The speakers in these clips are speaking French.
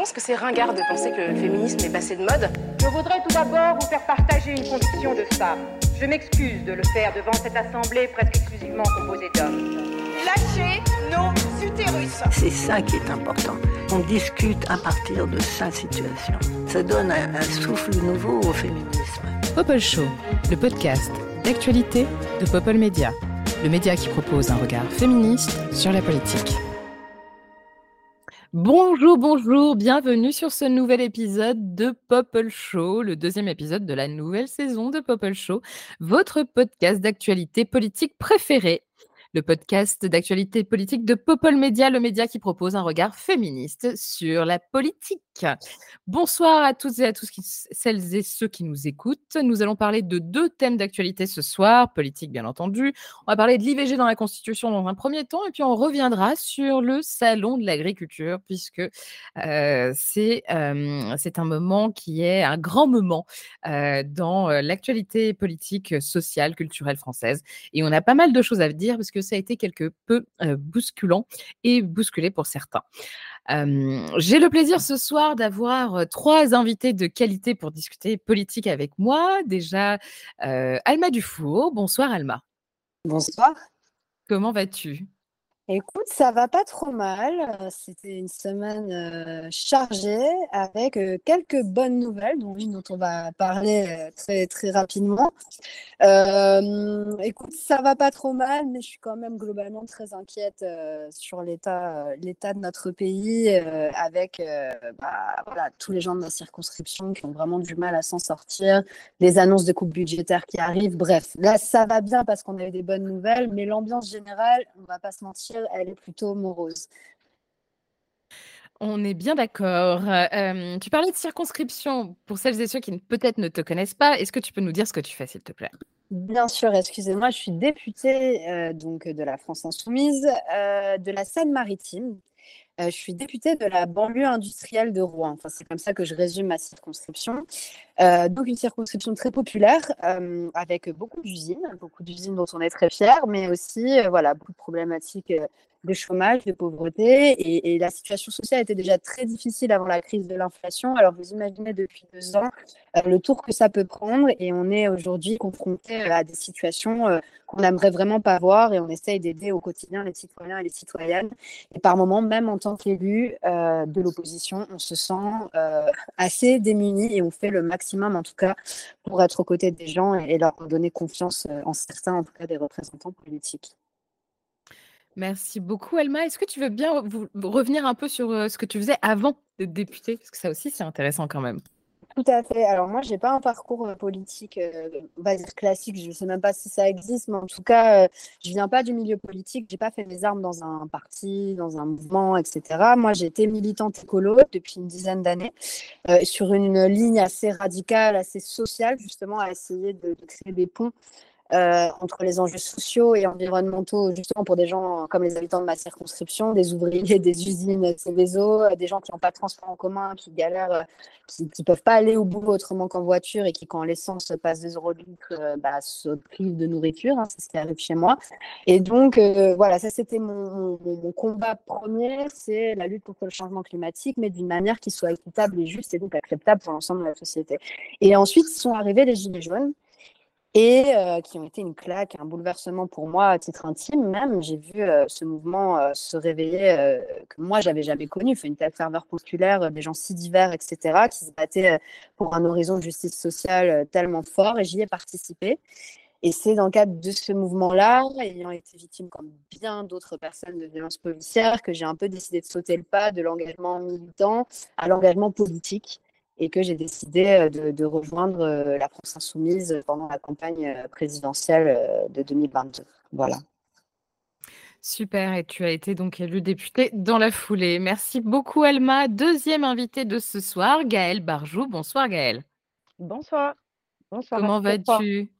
pense que c'est ringard de penser que le féminisme est passé de mode. Je voudrais tout d'abord vous faire partager une conviction de femme. Je m'excuse de le faire devant cette assemblée presque exclusivement composée d'hommes. Lâchez nos utérus. C'est ça qui est important. On discute à partir de sa situation. Ça donne un, un souffle nouveau au féminisme. Popol Show, le podcast d'actualité de Popol Media, le média qui propose un regard féministe sur la politique. Bonjour, bonjour, bienvenue sur ce nouvel épisode de Popol Show, le deuxième épisode de la nouvelle saison de Popol Show, votre podcast d'actualité politique préféré le podcast d'actualité politique de Popol Media, le média qui propose un regard féministe sur la politique. Bonsoir à toutes et à tous, celles et ceux qui nous écoutent. Nous allons parler de deux thèmes d'actualité ce soir, politique bien entendu. On va parler de l'IVG dans la Constitution dans un premier temps, et puis on reviendra sur le salon de l'agriculture, puisque euh, c'est euh, un moment qui est un grand moment euh, dans l'actualité politique, sociale, culturelle française. Et on a pas mal de choses à dire, parce que ça a été quelque peu bousculant et bousculé pour certains. J'ai le plaisir ce soir d'avoir trois invités de qualité pour discuter politique avec moi. Déjà, Alma Dufour. Bonsoir Alma. Bonsoir. Comment vas-tu? Écoute, ça va pas trop mal. C'était une semaine chargée avec quelques bonnes nouvelles, dont une dont on va parler très très rapidement. écoute, ça va pas trop mal, mais je suis quand même globalement très inquiète sur l'état l'état de notre pays, avec bah, voilà, tous les gens de ma circonscription qui ont vraiment du mal à s'en sortir, les annonces de coupes budgétaires qui arrivent. Bref, là ça va bien parce qu'on a eu des bonnes nouvelles, mais l'ambiance générale, on va pas se mentir elle est plutôt morose. On est bien d'accord. tu parlais de circonscription. Pour celles et ceux qui peut-être ne te connaissent pas, est-ce que tu peux nous dire ce que tu fais, s'il te plaît? Bien sûr, excusez-moi, je suis députée donc de la France Insoumise, de la Seine-Maritime. Je suis députée de la banlieue industrielle de Rouen. C'est comme ça que je résume ma circonscription. donc une circonscription très populaire, avec beaucoup d'usines, beaucoup d'usines dont on est très fiers, mais aussi voilà beaucoup de problématiques de chômage, de pauvreté. Et, la situation sociale était déjà très difficile avant la crise de l'inflation. Alors vous imaginez depuis deux ans euh, le tour que ça peut prendre. Et on est aujourd'hui confronté à des situations euh, qu'on n'aimerait vraiment pas voir. Et on essaye d'aider au quotidien les citoyens et les citoyennes. Et par moments, même en tant qu'élu euh, de l'opposition, on se sent assez démuni et on fait le maximum, en tout cas, pour être aux côtés des gens et leur donner confiance en certains, en tout cas des représentants politiques. Merci beaucoup, Elma. Est-ce que tu veux bien revenir un peu sur ce que tu faisais avant d'être députée? Parce que ça aussi, c'est intéressant quand même. Tout à fait. Alors moi, j'ai pas un parcours politique, on va dire classique. Je ne sais même pas si ça existe, mais en tout cas, je viens pas du milieu politique. J'ai pas fait mes armes dans un parti, dans un mouvement, etc. Moi, j'ai été militante écolo depuis une dizaine d'années, sur une ligne assez radicale, assez sociale, justement, à essayer de créer des ponts euh, entre les enjeux sociaux et environnementaux, justement pour des gens comme les habitants de ma circonscription, des ouvriers, des usines Céveso, euh, des gens qui n'ont pas de transport en commun, qui galèrent, euh, qui ne peuvent pas aller au boulot autrement qu'en voiture et qui, quand l'essence passe des euros de litre, bah, se privent de nourriture. Hein, c'est ce qui arrive chez moi. Et donc, voilà, ça c'était mon, mon, combat premier, c'est la lutte contre le changement climatique, mais d'une manière qui soit équitable et juste et donc acceptable pour l'ensemble de la société. Et ensuite, sont arrivés les Gilets jaunes et qui ont été une claque, un bouleversement pour moi à titre intime même. J'ai vu ce mouvement se réveiller que moi j'avais jamais connu, une telle ferveur populaire, des gens si divers, etc., qui se battaient pour un horizon de justice sociale tellement fort, et j'y ai participé. Et c'est dans le cadre de ce mouvement-là, ayant été victime comme bien d'autres personnes de violences policières, que j'ai un peu décidé de sauter le pas de l'engagement militant à l'engagement politique et que j'ai décidé euh, de, rejoindre euh, la France insoumise pendant la campagne euh, présidentielle de 2022. Voilà. Super, et tu as été donc élu député dans la foulée. Merci beaucoup Alma. Deuxième invité de ce soir, Gaëlle Barjou. Bonsoir Gaëlle. Bonsoir. Bonsoir. Comment vas-tu?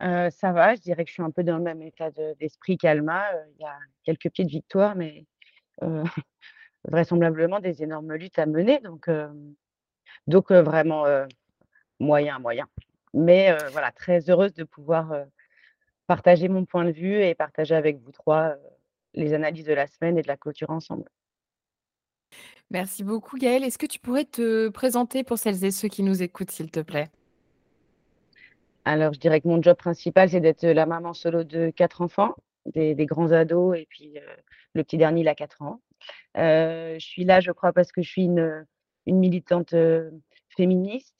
Ça va, je dirais que je suis un peu dans le même état d'esprit qu'Alma. Il y a quelques petites victoires, mais vraisemblablement des énormes luttes à mener. Donc, donc vraiment moyen, moyen. Mais voilà, très heureuse de pouvoir partager mon point de vue et partager avec vous trois les analyses de la semaine et de la clôture ensemble. Merci beaucoup Gaëlle. Est-ce que tu pourrais te présenter pour celles et ceux qui nous écoutent, s'il te plaît? Alors, je dirais que mon job principal, c'est d'être la maman solo de quatre enfants, des, des grands ados, et puis euh, le petit dernier, il a 4 ans. Euh, je suis là, je crois, parce que je suis une, une militante euh, féministe.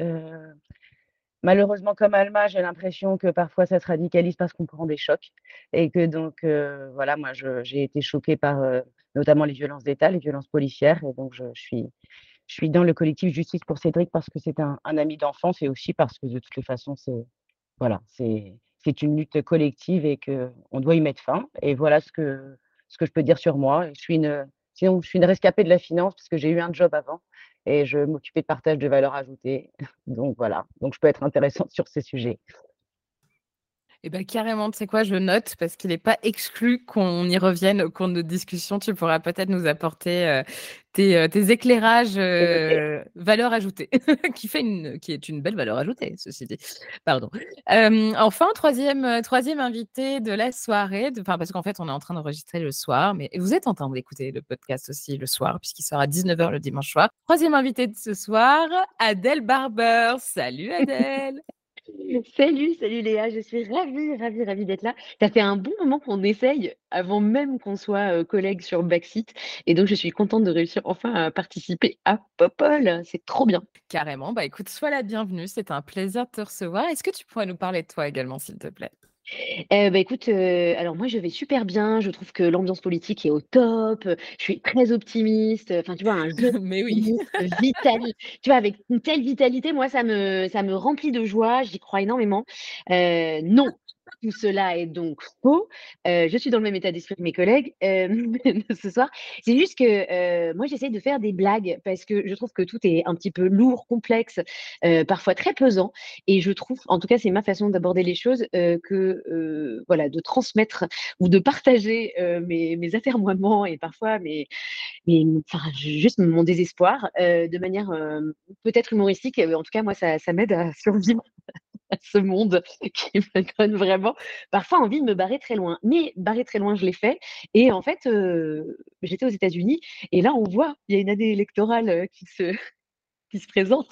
Euh, malheureusement, comme Alma, j'ai l'impression que parfois ça se radicalise parce qu'on prend des chocs. Et que donc, euh, voilà, moi, j'ai été choquée par euh, notamment les violences d'État, les violences policières. Et donc, je, suis, je suis dans le collectif Justice pour Cédric parce que c'est un, ami d'enfance et aussi parce que de toutes les façons, c'est voilà, c'est une lutte collective et qu'on doit y mettre fin. Et voilà ce que, ce que je peux dire sur moi. Je suis une, sinon, je suis une rescapée de la finance parce que j'ai eu un job avant et je m'occupais de partage de valeur ajoutée. Donc voilà, donc je peux être intéressante sur ces sujets. Eh bien, carrément, tu sais quoi, je note parce qu'il n'est pas exclu qu'on y revienne au cours de notre discussion. Tu pourras peut-être nous apporter euh, tes, euh, tes éclairages euh, valeur ajoutée, qui, fait une, qui est une belle valeur ajoutée, ceci dit. Pardon. Enfin, troisième, troisième invité de la soirée, de- parce qu'en fait, on est en train d'enregistrer le soir, mais vous êtes en train d'écouter le podcast aussi le soir, puisqu'il sera à 19h le dimanche soir. Troisième invité de ce soir, Adèle Barber. Salut Adèle Salut, salut Léa, je suis ravie, ravie, ravie d'être là. Ça fait un bon moment qu'on essaye avant même qu'on soit euh, collègues sur Backseat. Et donc, je suis contente de réussir enfin à participer à Popol. C'est trop bien. Carrément. Bah écoute, sois la bienvenue. C'est un plaisir de te recevoir. Est-ce que tu pourrais nous parler de toi également, s'il te plaît? Euh, bah, écoute, euh, alors moi, je vais super bien. Je trouve que l'ambiance politique est au top. Je suis très optimiste. Enfin, tu vois, un jeune Mais oui. optimiste vital. Tu vois, avec une telle vitalité, moi, ça me, ça me remplit de joie. J'y crois énormément. Euh, non, tout cela est donc faux. Euh, je suis dans le même état d'esprit que mes collègues euh, ce soir. C'est juste que euh, moi, j'essaie de faire des blagues parce que je trouve que tout est un petit peu lourd, complexe, parfois très pesant. Et je trouve, en tout cas, c'est ma façon d'aborder les choses, que voilà, de transmettre ou de partager mes, atermoiements et parfois mes, mes, enfin, juste mon désespoir de manière peut-être humoristique. En tout cas, moi, ça m'aide à survivre à ce monde qui me donne vraiment parfois envie de me barrer très loin. Mais barrer très loin, je l'ai fait. Et en fait, euh, j'étais aux États-Unis et là, on voit, il y a une année électorale euh, qui se, qui se présente.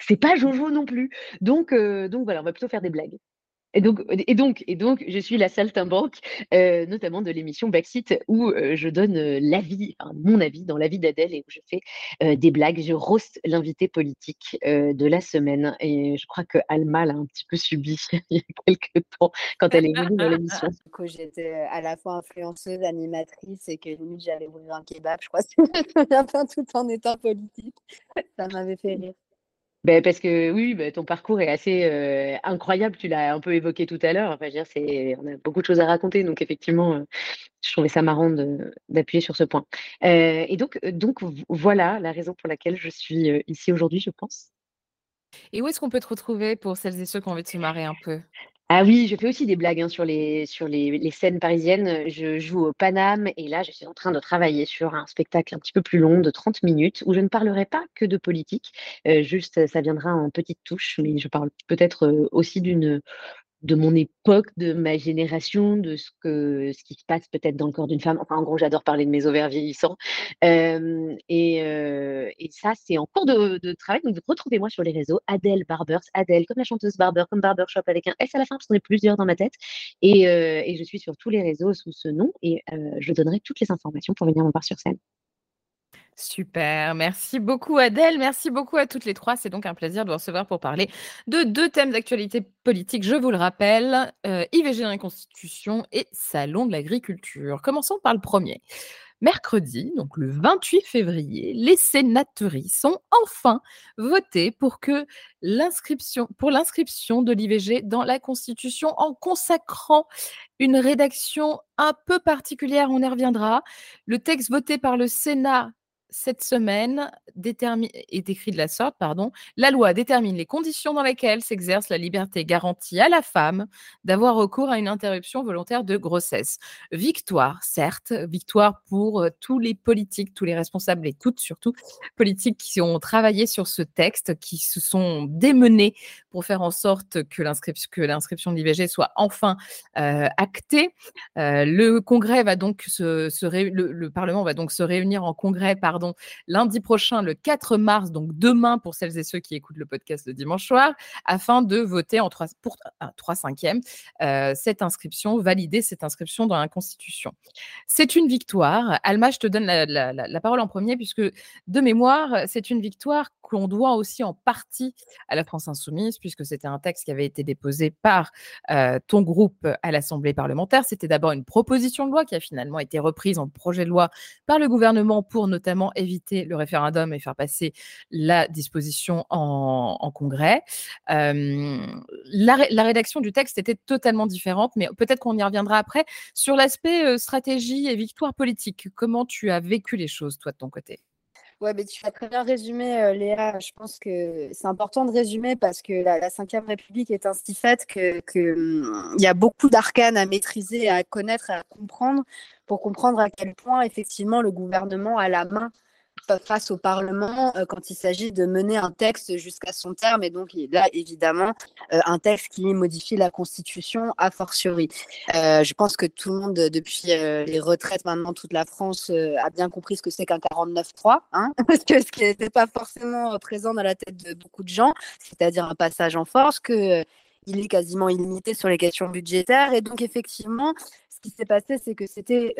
C'est pas Jojo non plus. Donc, euh, donc voilà, on va plutôt faire des blagues. Et donc, et donc, et donc, je suis la saltimbanque, euh, notamment de l'émission Backseat, où euh, je donne euh, l'avis, enfin, mon avis dans l'avis d'Adèle et où je fais euh, des blagues. Je roast l'invité politique de la semaine. Et je crois que Alma l'a un petit peu subi il y a quelques temps quand elle est venue dans l'émission. que j'étais à la fois influenceuse, animatrice et que limite j'allais ouvrir un kebab, je crois, tout en étant politique. Ça m'avait fait rire. Ben, parce que oui, ben, ton parcours est assez incroyable. Tu l'as un peu évoqué tout à l'heure. Enfin, on a beaucoup de choses à raconter. Donc, effectivement, je trouvais ça marrant d'appuyer sur ce point. Et donc, donc, voilà la raison pour laquelle je suis ici aujourd'hui, je pense. Et où est-ce qu'on peut te retrouver pour celles et ceux qui ont envie de se marrer un peu? Ah oui, je fais aussi des blagues hein, sur les, sur les, scènes parisiennes. Je joue au Paname et là, je suis en train de travailler sur un spectacle un petit peu plus long de 30 minutes où je ne parlerai pas que de politique. Euh, juste, ça viendra en petites touches, mais je parle peut-être euh, aussi d'une de mon époque, de ma génération, de ce que ce qui se passe peut-être dans le corps d'une femme. Enfin, en gros, j'adore parler de mes ovaires vieillissants. Et, ça, c'est en cours de, travail. Donc, retrouvez-moi sur les réseaux. Adèle Barbers, Adèle, comme la chanteuse Barber, comme Barbershop avec un S à la fin, parce qu'on est plusieurs dans ma tête. Et, je suis sur tous les réseaux sous ce nom. Et je donnerai toutes les informations pour venir me voir sur scène. Super, merci beaucoup Adèle, merci beaucoup à toutes les trois. C'est donc un plaisir de vous recevoir pour parler de deux thèmes d'actualité politique, je vous le rappelle, euh, IVG dans la Constitution et Salon de l'agriculture. Commençons par le premier. Mercredi, donc le 28 février, les sénateuristes ont enfin voté pour que l'inscription, pour l'inscription de l'IVG dans la Constitution en consacrant une rédaction un peu particulière, on y reviendra. Le texte voté par le Sénat cette semaine est écrit de la sorte, pardon, la loi détermine les conditions dans lesquelles s'exerce la liberté garantie à la femme d'avoir recours à une interruption volontaire de grossesse. Victoire, certes, victoire pour euh, tous les politiques, tous les responsables et toutes surtout politiques qui ont travaillé sur ce texte, qui se sont démenés pour faire en sorte que l'inscription de l'IVG soit enfin actée. le Congrès va donc se, le, Parlement va donc se réunir en Congrès, pardon, lundi prochain, le 4 mars, donc demain pour celles et ceux qui écoutent le podcast le dimanche soir, afin de voter en 3, pour 3 cinquièmes cette inscription, valider cette inscription dans la Constitution. C'est une victoire. Alma, je te donne la, parole en premier, puisque de mémoire, c'est une victoire qu'on doit aussi en partie à la France insoumise, puisque c'était un texte qui avait été déposé par ton groupe à l'Assemblée parlementaire. C'était d'abord une proposition de loi qui a finalement été reprise en projet de loi par le gouvernement pour notamment éviter le référendum et faire passer la disposition en, congrès. la, rédaction du texte était totalement différente, mais peut-être qu'on y reviendra après. Sur l'aspect stratégie et victoire politique, comment tu as vécu les choses, toi, de ton côté? Ouais, mais tu as très bien résumé, Léa. Je pense que c'est important de résumer parce que la, Ve République est ainsi faite qu'il y a beaucoup d'arcanes à maîtriser, à connaître, à comprendre pour comprendre à quel point, effectivement, le gouvernement a la main face au Parlement euh, quand il s'agit de mener un texte jusqu'à son terme. Et donc, il là, évidemment, euh, un texte qui modifie la Constitution a fortiori. Euh, je pense que tout le monde, depuis les retraites, maintenant, toute la France a bien compris ce que c'est qu'un 49-3, hein parce que ce qui n'était pas forcément présent dans la tête de beaucoup de gens, c'est-à-dire un passage en force, que il est quasiment illimité sur les questions budgétaires. Et donc, effectivement, ce qui s'est passé, c'est que c'était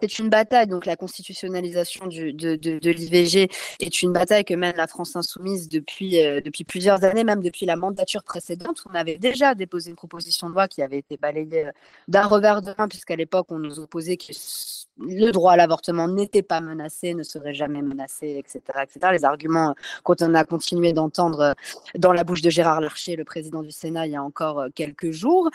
c'est une bataille, donc la constitutionnalisation du, de, de, l'IVG est une bataille que mène la France insoumise depuis, euh, depuis plusieurs années, même depuis la mandature précédente. On avait déjà déposé une proposition de loi qui avait été balayée euh, d'un revers de main, puisqu'à l'époque, on nous opposait que le droit à l'avortement n'était pas menacé, ne serait jamais menacé, etc., etc. Les arguments qu'on a continué d'entendre euh, dans la bouche de Gérard Larcher, le président du Sénat, il y a encore quelques jours.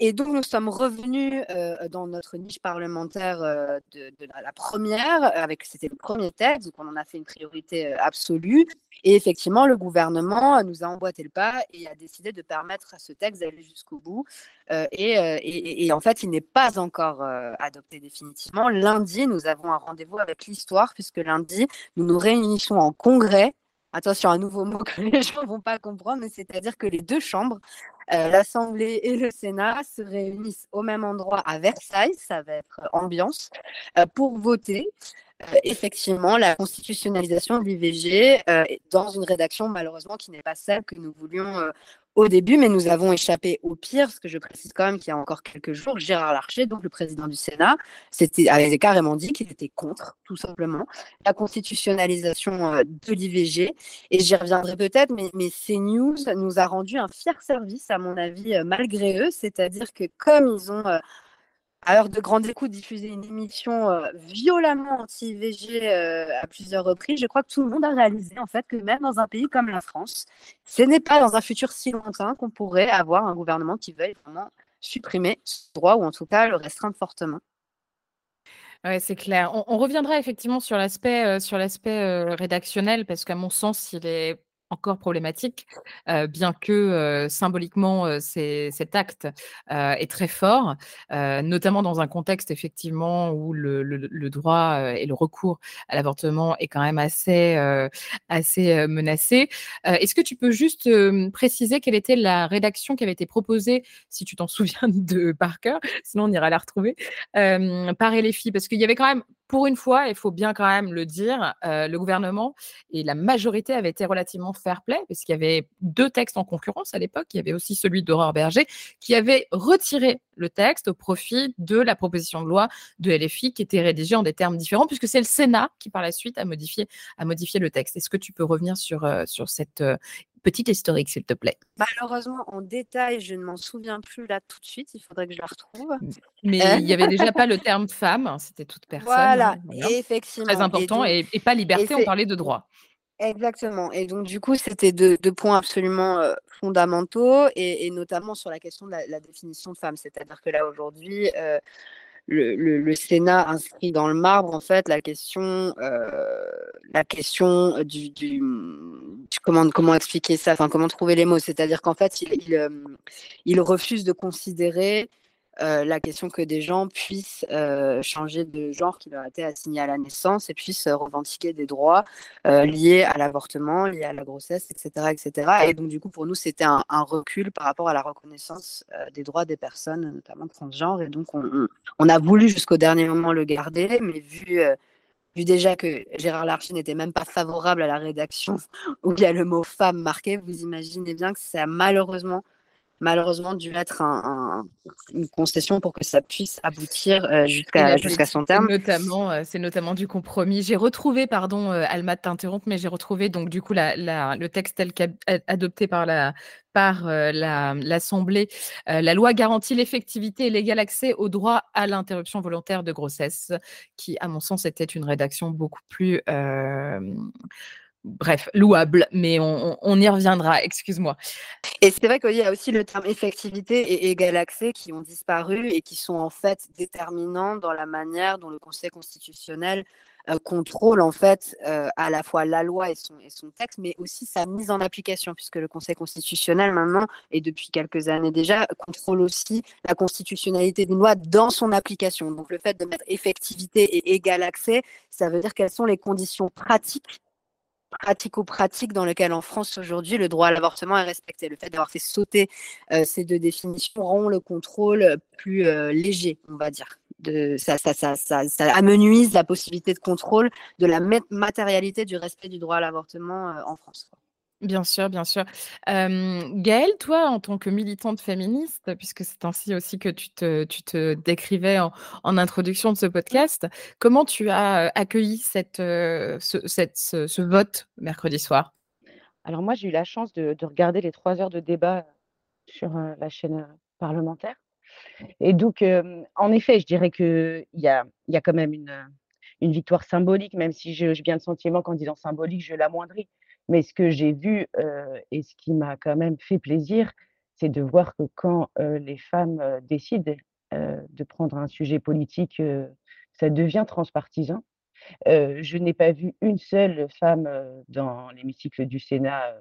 et donc, nous sommes revenus dans notre niche parlementaire euh, de, la première, avec c'était le premier texte, donc on en a fait une priorité euh, absolue. Et effectivement, le gouvernement nous a emboîté le pas et a décidé de permettre à ce texte d'aller jusqu'au bout. Euh, et, en fait, il n'est pas encore adopté définitivement. Lundi, nous avons un rendez-vous avec l'histoire, puisque lundi, nous nous réunissons en congrès. Attention, un nouveau mot que les gens ne vont pas comprendre, mais c'est-à-dire que les deux chambres euh, l'Assemblée et le Sénat se réunissent au même endroit à Versailles, ça va être ambiance, euh, pour voter euh, effectivement la constitutionnalisation de l'IVG dans une rédaction malheureusement qui n'est pas celle que nous voulions au début, mais nous avons échappé au pire, parce que je précise quand même qu'il y a encore quelques jours, Gérard Larcher, donc le président du Sénat, avait carrément dit qu'il était contre, tout simplement, la constitutionnalisation euh, de l'IVG. Et j'y reviendrai peut-être, mais, mais CNews nous a rendu un fier service, à mon avis, euh, malgré eux, c'est-à-dire que comme ils ont euh, à l'heure de grande écoute, diffuser une émission euh, violemment anti-IVG euh, à plusieurs reprises, je crois que tout le monde a réalisé en fait que même dans un pays comme la France, ce n'est pas dans un futur si lointain qu'on pourrait avoir un gouvernement qui veuille vraiment supprimer ce droit ou en tout cas le restreindre fortement. Oui, c'est clair. On, reviendra effectivement sur l'aspect euh, sur l'aspect rédactionnel parce qu'à mon sens, il est encore problématique, bien que symboliquement cet acte est très fort, notamment dans un contexte effectivement où le, droit et le recours à l'avortement est quand même assez, assez menacé. Est-ce que tu peux juste préciser quelle était la rédaction qui avait été proposée, si tu t'en souviens de par cœur, sinon on ira la retrouver, par LFI Parce qu'il y avait quand même pour une fois, il faut bien quand même le dire, euh, le gouvernement et la majorité avaient été relativement fair-play, puisqu'il y avait deux textes en concurrence à l'époque. Il y avait aussi celui d'Aurore Berger, qui avait retiré le texte au profit de la proposition de loi de LFI, qui était rédigée en des termes différents, puisque c'est le Sénat qui, par la suite, a modifié, le texte. Est-ce que tu peux revenir sur, euh, cette euh, petite historique, s'il te plaît. Malheureusement, en détail, je ne m'en souviens plus là tout de suite. Il faudrait que je la retrouve. Mais euh. il n'y avait déjà pas le terme femme. Hein, c'était toute personne. Voilà, hein, effectivement. Très important. Et, pas liberté, on parlait de droit. Exactement. Et donc, du coup, c'était deux, points absolument euh, fondamentaux, et, notamment sur la question de la, définition de femme. C'est-à-dire que là, aujourd'hui, euh, le, Sénat inscrit dans le marbre en fait la question, euh, la question du, du, comment comment expliquer ça, enfin comment trouver les mots, c'est-à-dire qu'en fait il, il, euh, il, refuse de considérer la question que des gens puissent changer de genre qui leur a été assigné à la naissance et puissent revendiquer des droits liés à l'avortement, liés à la grossesse, etc., etc. Et donc, du coup, pour nous, c'était un, recul par rapport à la reconnaissance des droits des personnes, notamment transgenres. Et donc, on, on a voulu jusqu'au dernier moment le garder, mais vu vu déjà que Gérard Larcher n'était même pas favorable à la rédaction où il y a le mot femme marqué, vous imaginez bien que ça malheureusement malheureusement dû être une concession pour que ça puisse aboutir euh, jusqu'à son terme. Notamment, euh, c'est notamment du compromis. J'ai retrouvé, pardon, euh, Alma t'interrompre, mais j'ai retrouvé donc du coup la, le texte tel qu'adopté par la par l'Assemblée. la loi garantit l'effectivité et l'égal accès au droit à l'interruption volontaire de grossesse, qui, à mon sens, était une rédaction beaucoup plus bref, louable, mais on, y reviendra, excuse-moi. Et c'est vrai qu'il y a aussi le terme effectivité et égal accès qui ont disparu et qui sont en fait déterminants dans la manière dont le Conseil constitutionnel euh, contrôle en fait euh, à la fois la loi et son, et son texte, mais aussi sa mise en application, puisque le Conseil constitutionnel maintenant, et depuis quelques années déjà, contrôle aussi la constitutionnalité d'une loi dans son application. Donc le fait de mettre effectivité et égal accès, ça veut dire quelles sont les conditions pratiques pratico-pratique dans lequel en France aujourd'hui le droit à l'avortement est respecté. Le fait d'avoir fait sauter euh, ces deux définitions rend le contrôle plus euh, léger, on va dire. De, ça, ça, ça, ça, amenuise la possibilité de contrôle de la matérialité du respect du droit à l'avortement euh, en France. Bien sûr, bien sûr. Gaëlle, toi, en tant que militante féministe, puisque c'est ainsi aussi que tu te, tu te décrivais en, introduction de ce podcast, comment tu as accueilli cette, ce, cette, ce, vote mercredi soir? Alors moi, j'ai eu la chance de, regarder les trois heures de débat sur la chaîne parlementaire. Et donc, en effet, je dirais qu'il y a, y a quand même une, une victoire symbolique, même si j'ai bien le sentiment qu'en disant symbolique, je l'amoindris. Mais ce que j'ai vu et ce qui m'a quand même fait plaisir, c'est de voir que quand les femmes décident de prendre un sujet politique, ça devient transpartisan. je n'ai pas vu une seule femme dans l'hémicycle du Sénat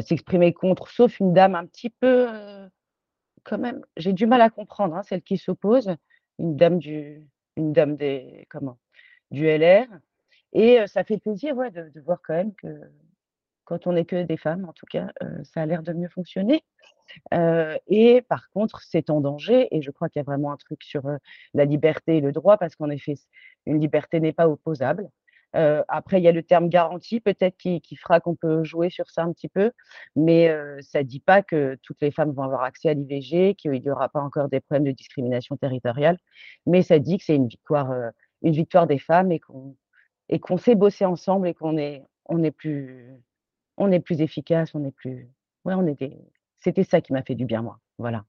s'exprimer contre, sauf une dame un petit peu, quand même, j'ai du mal à comprendre, hein, celle qui s'oppose, une dame du, une dame des, comment, du LR. Et ça fait plaisir ouais, de, voir quand même que quand on n'est que des femmes, en tout cas, ça a l'air de mieux fonctionner. et par contre, c'est en danger, et je crois qu'il y a vraiment un truc sur la liberté et le droit, parce qu'en effet, une liberté n'est pas opposable. après, il y a le terme garantie, peut-être qui, fera qu'on peut jouer sur ça un petit peu, mais ça ne dit pas que toutes les femmes vont avoir accès à l'IVG, qu'il n'y aura pas encore des problèmes de discrimination territoriale, mais ça dit que c'est une victoire, une victoire des femmes et qu'on et qu'on sait bosser ensemble et qu'on est, on est plus, on est plus efficace, on est plus. Ouais, on était. C'était ça qui m'a fait du bien, moi. Voilà.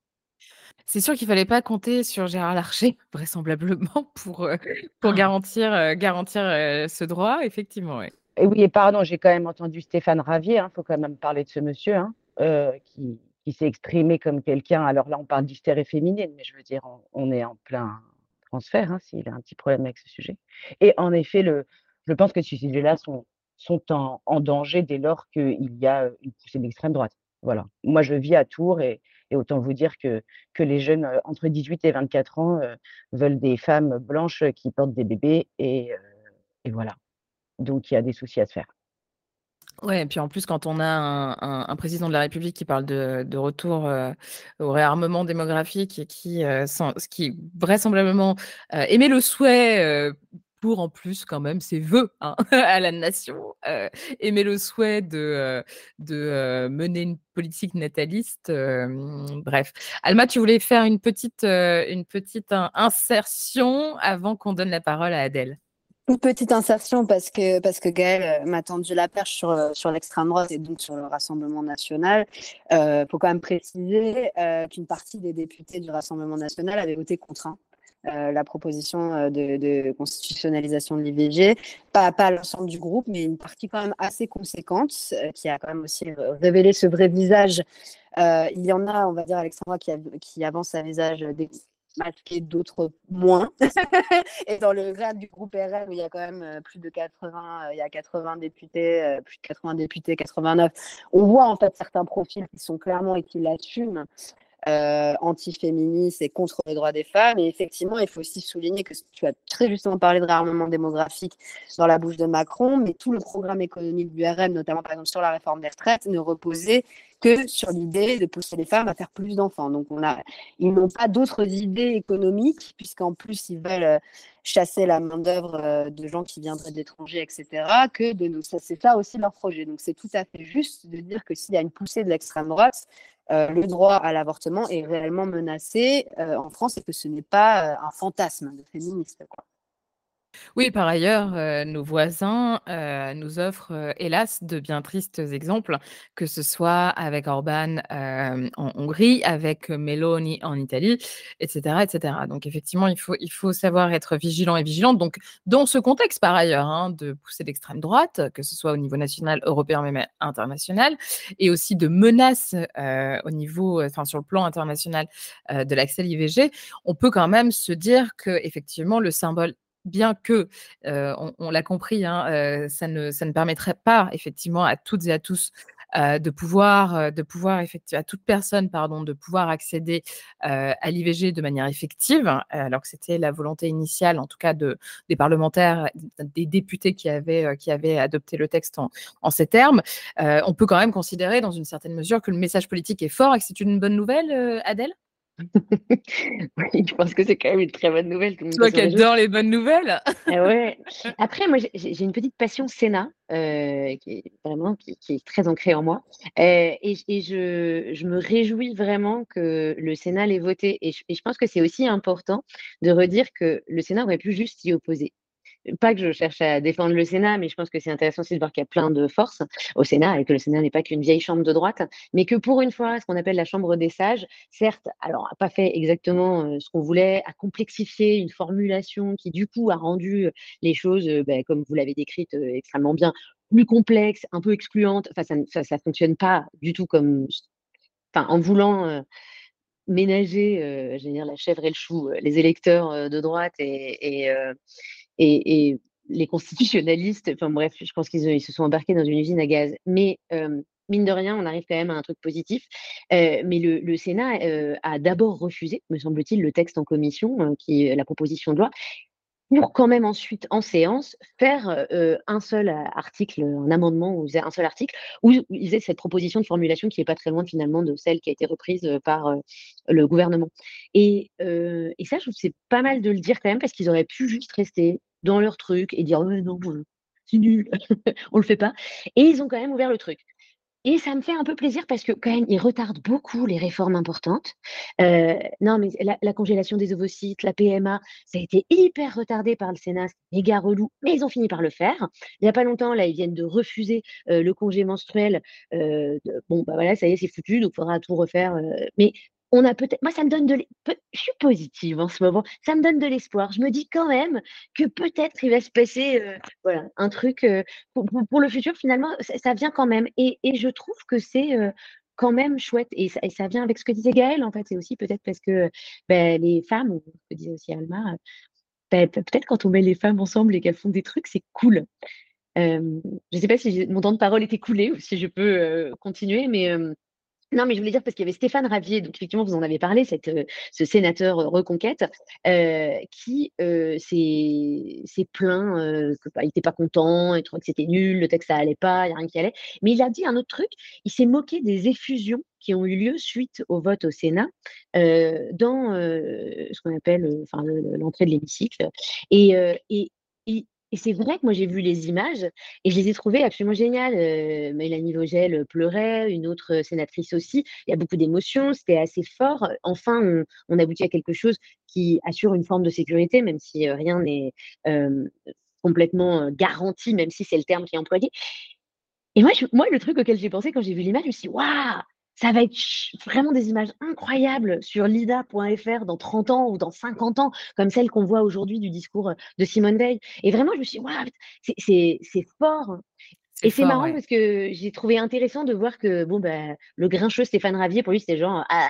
C'est sûr qu'il fallait pas compter sur Gérard Larcher, vraisemblablement, pour, euh, pour ah. garantir, euh, garantir euh, ce droit, effectivement. Et oui, et pardon, j'ai quand même entendu Stéphane Ravier, il hein, faut quand même parler de ce monsieur, hein, qui, qui s'est exprimé comme quelqu'un. Alors là, on parle d'hystérie féminine, mais je veux dire, on, est en plein transfert, hein, s'il a un petit problème avec ce sujet. Et en effet, le, je pense que ces sujets-là sont, en, danger dès lors qu'il y a une poussée d'extrême droite. Voilà. Moi, je vis à Tours et, autant vous dire que, que les jeunes entre 18 et 24 ans veulent des femmes blanches qui portent des bébés et, voilà. Donc, il y a des soucis à se faire. Ouais, et puis en plus, quand on a un, président de la République qui parle de, retour au réarmement démographique et qui, qui vraisemblablement émet le souhait pour en plus quand même ses vœux hein, à la nation, aimer le souhait de, mener une politique nataliste. bref, Alma, tu voulais faire une petite, insertion avant qu'on donne la parole à Adèle. Une petite insertion parce que, parce que Gaëlle m'a tendu la perche sur, l'extrême droite et donc sur le Rassemblement national. Il faut quand même préciser qu'une partie des députés du Rassemblement national avait voté contre un euh, la proposition euh, de, constitutionnalisation de l'IVG, pas, pas l'ensemble du groupe, mais une partie quand même assez conséquente euh, qui a quand même aussi révélé ce vrai visage. il y en a, on va dire, Alexandra, qui, avance un visage masqué, d'autres moins. et dans le grade du groupe RN, où il y a quand même plus de 80, il y a 80 députés, plus de 80 députés, 89, on voit en fait certains profils qui sont clairement et qui l'assument. Euh, anti-féministe et contre les droits des femmes. Et effectivement, il faut aussi souligner que tu as très justement parlé de réarmement démographique dans la bouche de Macron, mais tout le programme économique du RM, notamment par exemple sur la réforme des retraites, ne reposait que sur l'idée de pousser les femmes à faire plus d'enfants. Donc, on a, ils n'ont pas d'autres idées économiques, puisqu'en plus, ils veulent euh, chasser la main-d'œuvre euh, de gens qui viendraient de l'étranger, etc., que de nous. C'est ça aussi leur projet. Donc, c'est tout à fait juste de dire que s'il y a une poussée de l'extrême droite, le droit à l'avortement est réellement menacé en France et que ce n'est pas un fantasme de féministe. Quoi. Oui, par ailleurs, euh, nos voisins, euh, nous offrent, euh, hélas, de bien tristes exemples, que ce soit avec Orban, en Hongrie, avec Meloni en Italie, etc., etc. Donc effectivement, il faut il faut savoir être vigilant et vigilante. Donc dans ce contexte, par ailleurs, hein, de poussée d'extrême droite, que ce soit au niveau national, européen, même international et aussi de menaces, au niveau, enfin sur le plan international, de l'accès à l'IVG, on peut quand même se dire que effectivement le symbole bien que, on, l'a compris, hein, ça, ne, permettrait pas effectivement à toutes et à tous de pouvoir, de pouvoir effectivement à toute personne, pardon, de pouvoir accéder à l'IVG de manière effective, alors que c'était la volonté initiale, en tout cas de, des parlementaires, des députés qui avaient, qui avaient adopté le texte en, en ces termes. on peut quand même considérer, dans une certaine mesure, que le message politique est fort et que c'est une bonne nouvelle, Adèle? Oui, je pense que c'est quand même une très bonne nouvelle. Toi qui adore les bonnes nouvelles. Ouais. Après, moi, j'ai une petite passion Sénat, euh, qui est vraiment qui, est très ancrée en moi, euh, et, et je, je, me réjouis vraiment que le Sénat l'ait voté. Et je, et je pense que c'est aussi important de redire que le Sénat aurait pu juste s'y opposer pas que je cherche à défendre le Sénat, mais je pense que c'est intéressant aussi de voir qu'il y a plein de forces au Sénat et que le Sénat n'est pas qu'une vieille chambre de droite, mais que pour une fois, ce qu'on appelle la chambre des sages, certes, alors n'a pas fait exactement euh, ce qu'on voulait, a complexifié une formulation qui du coup a rendu euh, les choses, euh, ben, comme vous l'avez décrite, extrêmement bien, plus complexes, un peu excluantes. Enfin, ça, ça, fonctionne pas du tout comme, en voulant ménager, euh, dire la chèvre et le chou, les électeurs de droite et, et, les constitutionnalistes, enfin bref, je pense qu'ils se sont embarqués dans une usine à gaz. Mais mine de rien, on arrive quand même à un truc positif. mais le, Sénat a d'abord refusé, me semble-t-il, le texte en commission, qui est la proposition de loi, pour quand même ensuite, en séance, faire un seul article, un amendement ou un seul article, où ils aient cette proposition de formulation qui n'est pas très loin finalement de celle qui a été reprise par le gouvernement. Et, et ça, je trouve c'est pas mal de le dire quand même, parce qu'ils auraient pu juste rester dans leur truc et dire non, c'est nul, on le fait pas. Et ils ont quand même ouvert le truc. Et ça me fait un peu plaisir parce que quand même, ils retardent beaucoup les réformes importantes. Non, mais la, congélation des ovocytes, la PMA, ça a été hyper retardé par le Sénat, méga relou, mais ils ont fini par le faire. Il n'y a pas longtemps, là, ils viennent de refuser le congé menstruel. Bon, bah voilà, ça y est, c'est foutu, donc il faudra tout refaire. mais on a peut-être, moi ça me donne de, je suis positive en ce moment, ça me donne de l'espoir. Je me dis quand même que peut-être il va se passer, euh, voilà, un truc euh, pour, le futur. Finalement, ça, vient quand même, et, je trouve que c'est euh, quand même chouette, et ça, vient avec ce que disait Gaëlle en fait, c'est aussi peut-être parce que ben, les femmes, ou ce que disait aussi Alma, ben, peut-être quand on met les femmes ensemble et qu'elles font des trucs, c'est cool. je ne sais pas si mon temps de parole était coulé ou si je peux continuer, mais non, mais je voulais dire parce qu'il y avait Stéphane Ravier, donc effectivement, vous en avez parlé, euh, ce sénateur euh, reconquête, euh, qui s'est plaint qu'il bah, n'était pas content, il trouvait que c'était nul, le texte ça allait pas, il n'y a rien qui allait. Mais il a dit un autre truc, il s'est moqué des effusions qui ont eu lieu suite au vote au Sénat dans ce qu'on appelle l'entrée de l'hémicycle. Et, et, et c'est vrai que moi, j'ai vu les images et je les ai trouvées absolument géniales. Euh, Mélanie Vogel pleurait, une autre sénatrice aussi. Il y a beaucoup d'émotions, c'était assez fort. Enfin, on, aboutit à quelque chose qui assure une forme de sécurité, même si euh, rien n'est euh, complètement garanti, même si c'est le terme qui est employé. Et moi, moi le truc auquel j'ai pensé quand j'ai vu l'image, je me suis dit, waouh, ça va être vraiment des images incroyables sur lida.fr dans 30 ans ou dans 50 ans, comme celle qu'on voit aujourd'hui du discours de Simone Veil. Et vraiment, je me suis dit, wow, c'est fort. Et c'est marrant parce que j'ai trouvé intéressant de voir que bon, ben, le grincheux Stéphane Ravier, pour lui, c'était genre ah,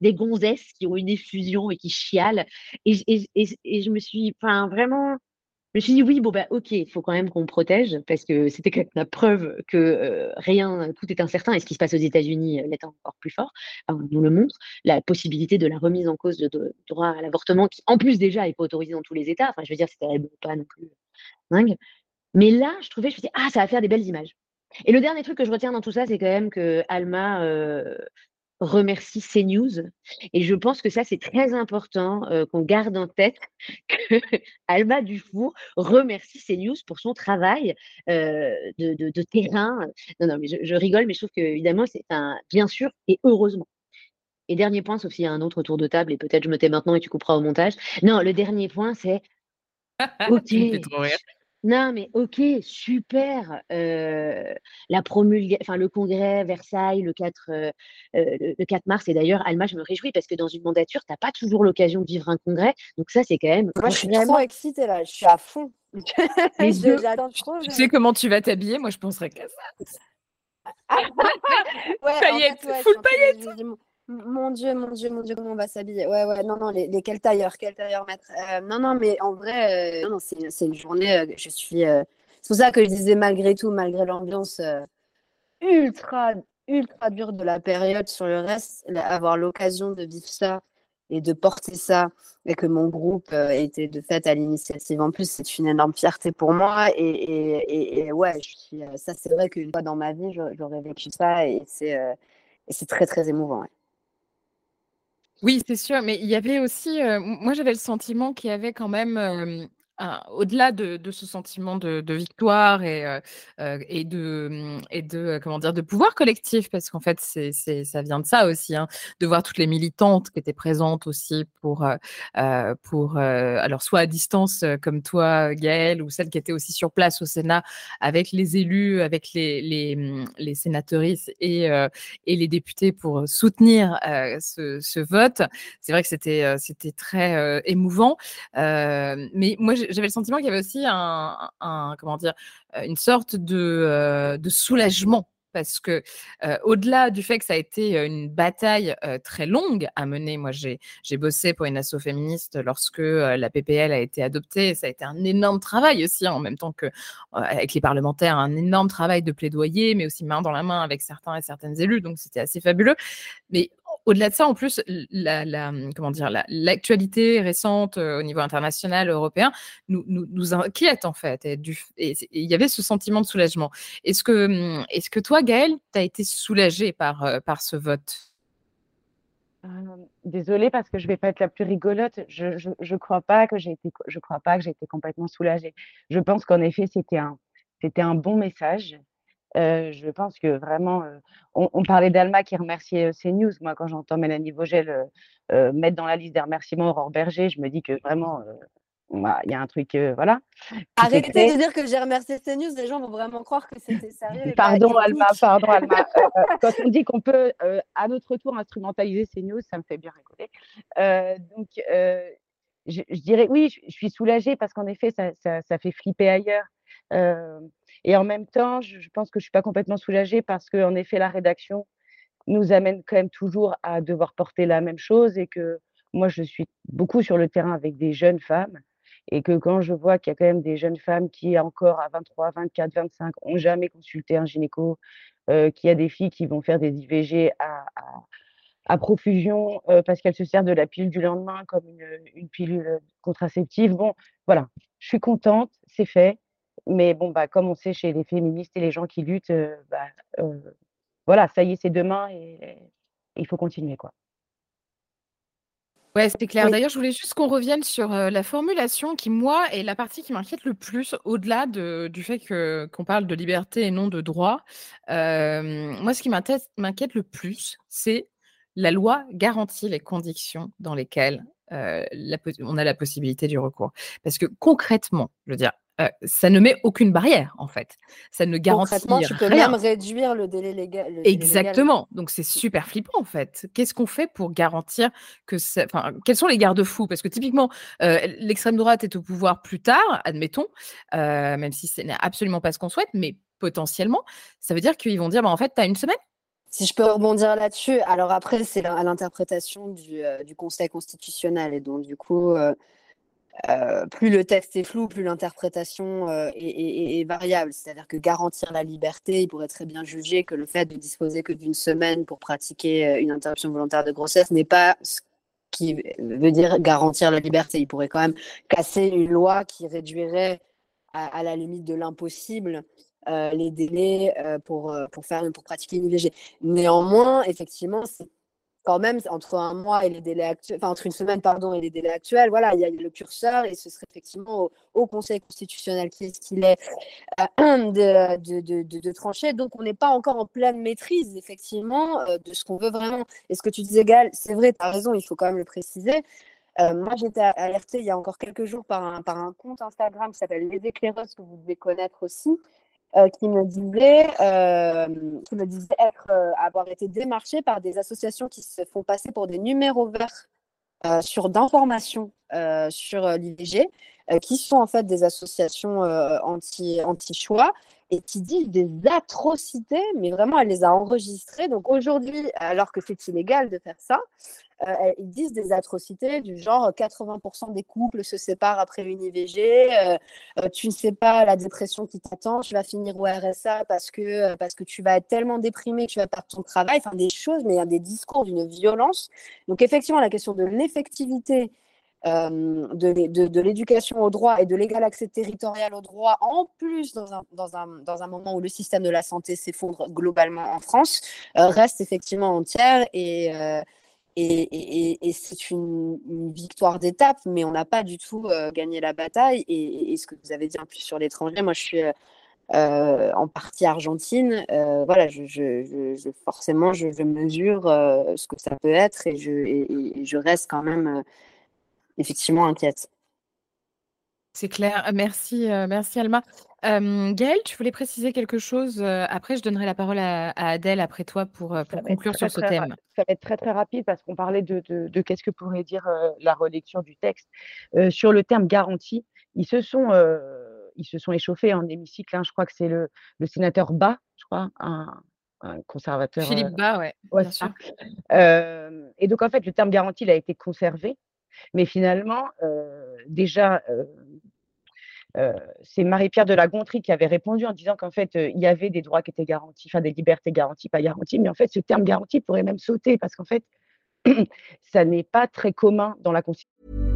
des gonzesses qui ont une effusion et qui chialent. Et, et, et, je me suis, enfin, vraiment, me suis dit oui, bon bah ok, il faut quand même qu'on protège parce que c'était quand même la preuve que euh, rien, tout est incertain et ce qui se passe aux États-Unis euh, l'est encore plus fort. on nous le montre, la possibilité de la remise en cause de, droit à l'avortement qui en plus déjà n'est pas autorisé dans tous les États. Enfin, je veux dire, c'était pas non plus dingue. Mais là, je trouvais, je me disais ah, ça va faire des belles images. Et le dernier truc que je retiens dans tout ça, c'est quand même que Alma euh, remercie CNews. Et je pense que ça, c'est très important euh, qu'on garde en tête que Alma Dufour remercie CNews pour son travail euh, de, terrain. Non, non, mais je, rigole, mais je trouve que, évidemment, c'est un, bien sûr et heureusement. Et dernier point, sauf s'il y a un autre tour de table, et peut-être je me tais maintenant et tu couperas au montage. Non, le dernier point, c'est. Ok. Non, mais ok, super. la enfin le congrès Versailles le 4, le 4 mars. Et d'ailleurs, Alma, je me réjouis parce que dans une mandature, tu n'as pas toujours l'occasion de vivre un congrès. Donc ça, c'est quand même. Moi, je suis vraiment excitée là. Je suis à fond. Trop. Tu sais comment tu vas t'habiller? Moi, je penserais qu'à ça. ouais, paillettes, full paillettes. Mon Dieu, mon Dieu, mon Dieu, comment on va s'habiller? Ouais, ouais, non, non, les, les quels tailleurs, quels tailleurs mettre euh, Non, non, mais en vrai, euh, non, c'est une journée, euh, je suis. c'est pour ça que je disais, malgré tout, malgré l'ambiance ultra, ultra dure de la période sur le reste, avoir l'occasion de vivre ça et de porter ça, et que mon groupe était de fait à l'initiative en plus, c'est une énorme fierté pour moi. Et, et, ouais, je suis, ça, c'est vrai qu'une fois dans ma vie, j'aurais vécu ça, et c'est très, très émouvant. Oui, c'est sûr, mais il y avait aussi, moi j'avais le sentiment qu'il y avait quand même, au-delà de, ce sentiment de, victoire et, et de, mmh, et de, comment dire, de pouvoir collectif, parce qu'en fait, ça vient de ça aussi, hein, de voir toutes les militantes qui étaient présentes aussi pour, alors soit à distance comme toi, Gaëlle, ou celles qui étaient aussi sur place au Sénat avec les élus, avec les, les, sénatrices et, les députés pour soutenir ce, vote. C'est vrai que c'était, c'était très émouvant, mais moi, j'avais le sentiment qu'il y avait aussi un, comment dire, euh, une sorte de, euh, de soulagement parce que au-delà du fait que ça a été une bataille très longue à mener, moi j'ai bossé pour une asso féministe lorsque la PPL a été adoptée, ça a été un énorme travail aussi, hein, en même temps que avec les parlementaires, un énorme travail de plaidoyer, mais aussi main dans la main avec certains et certaines élus, donc c'était assez fabuleux. Mais au-delà de ça, en plus, la, comment dire, l'actualité récente au niveau international, européen, nous, nous, inquiète en fait. Il y avait ce sentiment de soulagement. Est-ce que, mmh, est que toi, Gaëlle, tu as été soulagée par, par ce vote? Désolée parce que je vais pas être la plus rigolote. Je, je, crois pas que j'ai été, je crois pas que j'ai été complètement soulagée. Je pense qu'en effet c'était un, c'était un bon message je pense que vraiment, on, parlait d'Alma qui remerciait CNews. Moi, quand j'entends Mélanie Vogel mettre dans la liste des remerciements Aurore Berger, je me dis que vraiment, bah, il y a un truc, voilà. Arrêtez de dire que j'ai remercié CNews, les gens vont vraiment croire que c'était sérieux. Pardon, Alma, pardon, Alma. quand on dit qu'on peut à notre tour instrumentaliser CNews, ça me fait bien rigoler. donc, je, dirais, oui, je, suis soulagée parce qu'en effet, ça, ça, fait flipper ailleurs. Et en même temps, je, pense que je ne suis pas complètement soulagée parce qu'en effet, la rédaction nous amène quand même toujours à devoir porter la même chose et que moi, je suis beaucoup sur le terrain avec des jeunes femmes et que quand je vois qu'il y a quand même des jeunes femmes qui, encore à 23, 24, 25, ont jamais consulté un gynéco, qu'il y a des filles qui vont faire des IVG à, profusion parce qu'elles se servent de la pilule du lendemain comme une, une pilule contraceptive. Bon, voilà, je suis contente, c'est fait. Mais bon, bah, comme on sait chez les féministes et les gens qui luttent, bah, voilà, ça y est, c'est demain et, il faut continuer. quoi. Ouais, c'est clair. D'ailleurs, je voulais juste qu'on revienne sur la formulation qui, moi, est la partie qui m'inquiète le plus, au-delà de, du fait que, qu'on parle de liberté et non de droit. moi, ce qui m'inquiète le plus, c'est la loi garantit les conditions dans lesquelles la, on a la possibilité du recours. Parce que concrètement, je veux dire, ça ne met aucune barrière en fait. Ça ne garantit Concrètement, tu peux même réduire le délai légal. Exactement. Donc c'est super flippant en fait. Qu'est-ce qu'on fait pour garantir que ça... Enfin, quels sont les garde-fous? Parce que typiquement, l'extrême droite est au pouvoir plus tard, admettons, même si ce n'est absolument pas ce qu'on souhaite, mais potentiellement, ça veut dire qu'ils vont dire, bah, en fait, tu as une semaine? Si je peux rebondir là-dessus, alors après, c'est à l'interprétation du, du, Conseil constitutionnel. Et donc, du coup, plus le texte est flou, plus l'interprétation est, variable. C'est-à-dire que garantir la liberté, il pourrait très bien juger que le fait de disposer que d'une semaine pour pratiquer une interruption volontaire de grossesse n'est pas ce qui veut dire garantir la liberté. Il pourrait quand même casser une loi qui réduirait à, la limite de l'impossible les délais pour, pour, faire, pour pratiquer une IVG. Néanmoins, effectivement, c'est quand même entre un mois et les délais actuels, enfin entre une semaine pardon et les délais actuels, voilà, il y a le curseur et ce serait effectivement au, Conseil constitutionnel qui est qu'il est euh, de, de, trancher. Donc on n'est pas encore en pleine maîtrise effectivement euh, de ce qu'on veut vraiment. Et ce que tu disais, Gal, c'est vrai, tu as raison, il faut quand même le préciser. Euh, moi, j'étais alertée il y a encore quelques jours par un, par un compte Instagram qui s'appelle Les Éclaireuses, que vous devez connaître aussi, euh, qui me disait, euh, qui me disait euh, avoir été démarché par des associations qui se font passer pour des numéros verts sur d'informations sur l'IVG, qui sont en fait des associations anti, anti-choix et qui disent des atrocités, mais vraiment, elle les a enregistrées. Donc aujourd'hui, alors que c'est illégal de faire ça, euh, ils disent des atrocités du genre 80% des couples se séparent après une IVG, euh, euh, tu ne sais pas la dépression qui t'attend, tu vas finir au RSA parce que, parce que tu vas être tellement déprimé que tu vas perdre ton travail, enfin des choses, mais il y a des discours d'une violence. Donc effectivement, la question de l'effectivité de, de, l'éducation au droit et de l'égal accès territorial au droit, en plus dans un, moment où le système de la santé s'effondre globalement en France, reste effectivement entière et, et, c'est une, victoire d'étape, mais on n'a pas du tout euh, gagné la bataille. Et, ce que vous avez dit en plus sur l'étranger, moi je suis euh, euh, en partie argentine. voilà, je, forcément, je, mesure ce que ça peut être et je reste quand même effectivement inquiète. C'est clair. Merci, merci Alma. Euh, Gaëlle, tu voulais préciser quelque chose Après, je donnerai la parole à, Adèle après toi pour, conclure sur ce thème. Ça va être très très rapide parce qu'on parlait de, qu'est-ce que pourrait dire la relecture du texte. sur le terme garantie, ils se sont, ils se sont échauffés en hémicycle. Hein. je crois que c'est le, sénateur Bas, je crois, un, conservateur. Philippe Bas, ouais. bien sûr. et donc, en fait, le terme garantie, il a été conservé. Mais finalement, déjà, c'est Marie-Pierre de la Gontrie qui avait répondu en disant qu'en fait, il y avait des droits qui étaient garantis, enfin des libertés garanties, pas garanties. Mais en fait, ce terme garantie pourrait même sauter parce qu'en fait, ça n'est pas très commun dans la Constitution.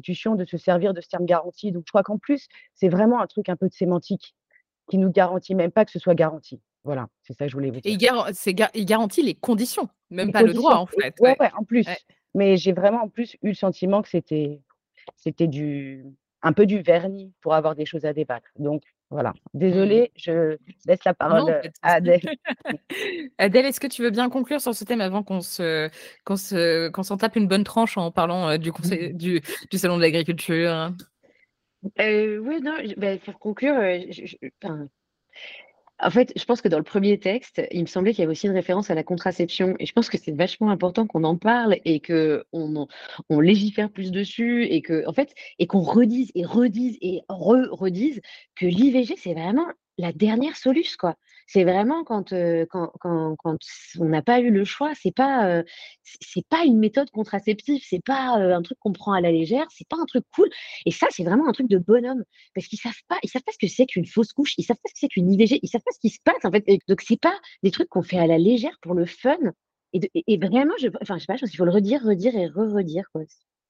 De se servir de ce terme garantie. Donc je crois qu'en plus, c'est vraiment un truc un peu de sémantique qui nous garantit même pas que ce soit garanti. Voilà, c'est ça que je voulais vous dire. Et il, garantit les conditions, même pas le droit en fait. Ouais, ouais, en plus. Mais j'ai vraiment en plus eu le sentiment que c'était c'était du un peu du vernis pour avoir des choses à débattre. Donc voilà. Mmh. Désolée, je laisse la parole à Adèle. Adèle, est-ce que tu veux bien conclure sur ce thème avant qu'on se qu'on se qu'on s'en tape une bonne tranche en parlant du conseil du, du salon de l'agriculture? Euh, Oui, non, bah, pour conclure, je, en fait, je pense que dans le premier texte, il me semblait qu'il y avait aussi une référence à la contraception. Et je pense que c'est vachement important qu'on en parle et qu'on on légifère plus dessus et que, en fait, et qu'on redise et redise et re-redise que l'IVG, c'est vraiment la dernière solution, quoi. C'est vraiment quand, quand, quand, quand, on n'a pas eu le choix, c'est pas, c'est pas une méthode contraceptive, c'est pas un truc qu'on prend à la légère, c'est pas un truc cool. Et ça, c'est vraiment un truc de bonhomme parce qu'ils savent pas, ils savent pas ce que c'est qu'une fausse couche, ils savent pas ce que c'est qu'une IVG, ils savent pas ce qui se passe en fait. donc c'est pas des trucs qu'on fait à la légère pour le fun. Et, vraiment, je, enfin, je sais pas, je pense qu'il faut le redire, redire et re-redire.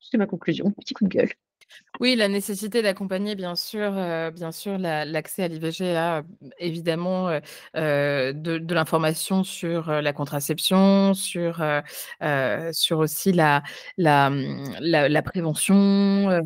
C'est ma conclusion, petit coup de gueule. Oui, la nécessité d'accompagner bien sûr, bien sûr l'accès à l'IVG à évidemment, de l'information sur, la contraception, sur, sur aussi la la, mmh, la prévention,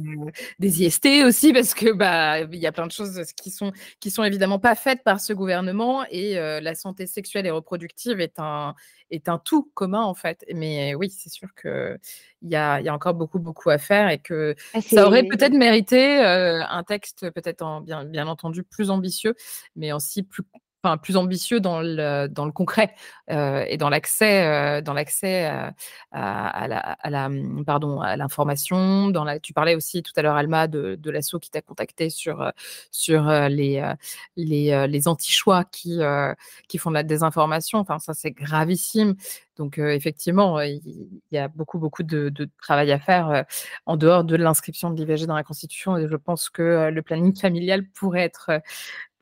des IST aussi parce que, bah, il y a plein de choses qui sont qui sont évidemment pas faites par ce gouvernement et la santé sexuelle et reproductive est un est un tout commun en fait. Mais oui, c'est sûr qu'il y a, y a encore beaucoup, beaucoup à faire et que Ah, ça aurait peut-être mérité euh, un texte peut-être en- bien, bien entendu plus ambitieux, mais aussi plus, enfin, plus ambitieux dans le, concret euh, et dans l'accès, euh, dans l'accès à, à- la, pardon, à l'information. Dans la, tu parlais aussi tout à l'heure, Alma, de, de l'assaut qui t'a contacté sur, euh, sur euh, les, euh, les, euh, anti-choix qui, euh, qui font de la désinformation. Enfin, ça, c'est gravissime. Donc, euh, effectivement, euh, il y a beaucoup, beaucoup de, de travail à faire euh, en dehors de l'inscription de l'IVG dans la Constitution. Et je pense que euh, le planning familial pourrait être, euh,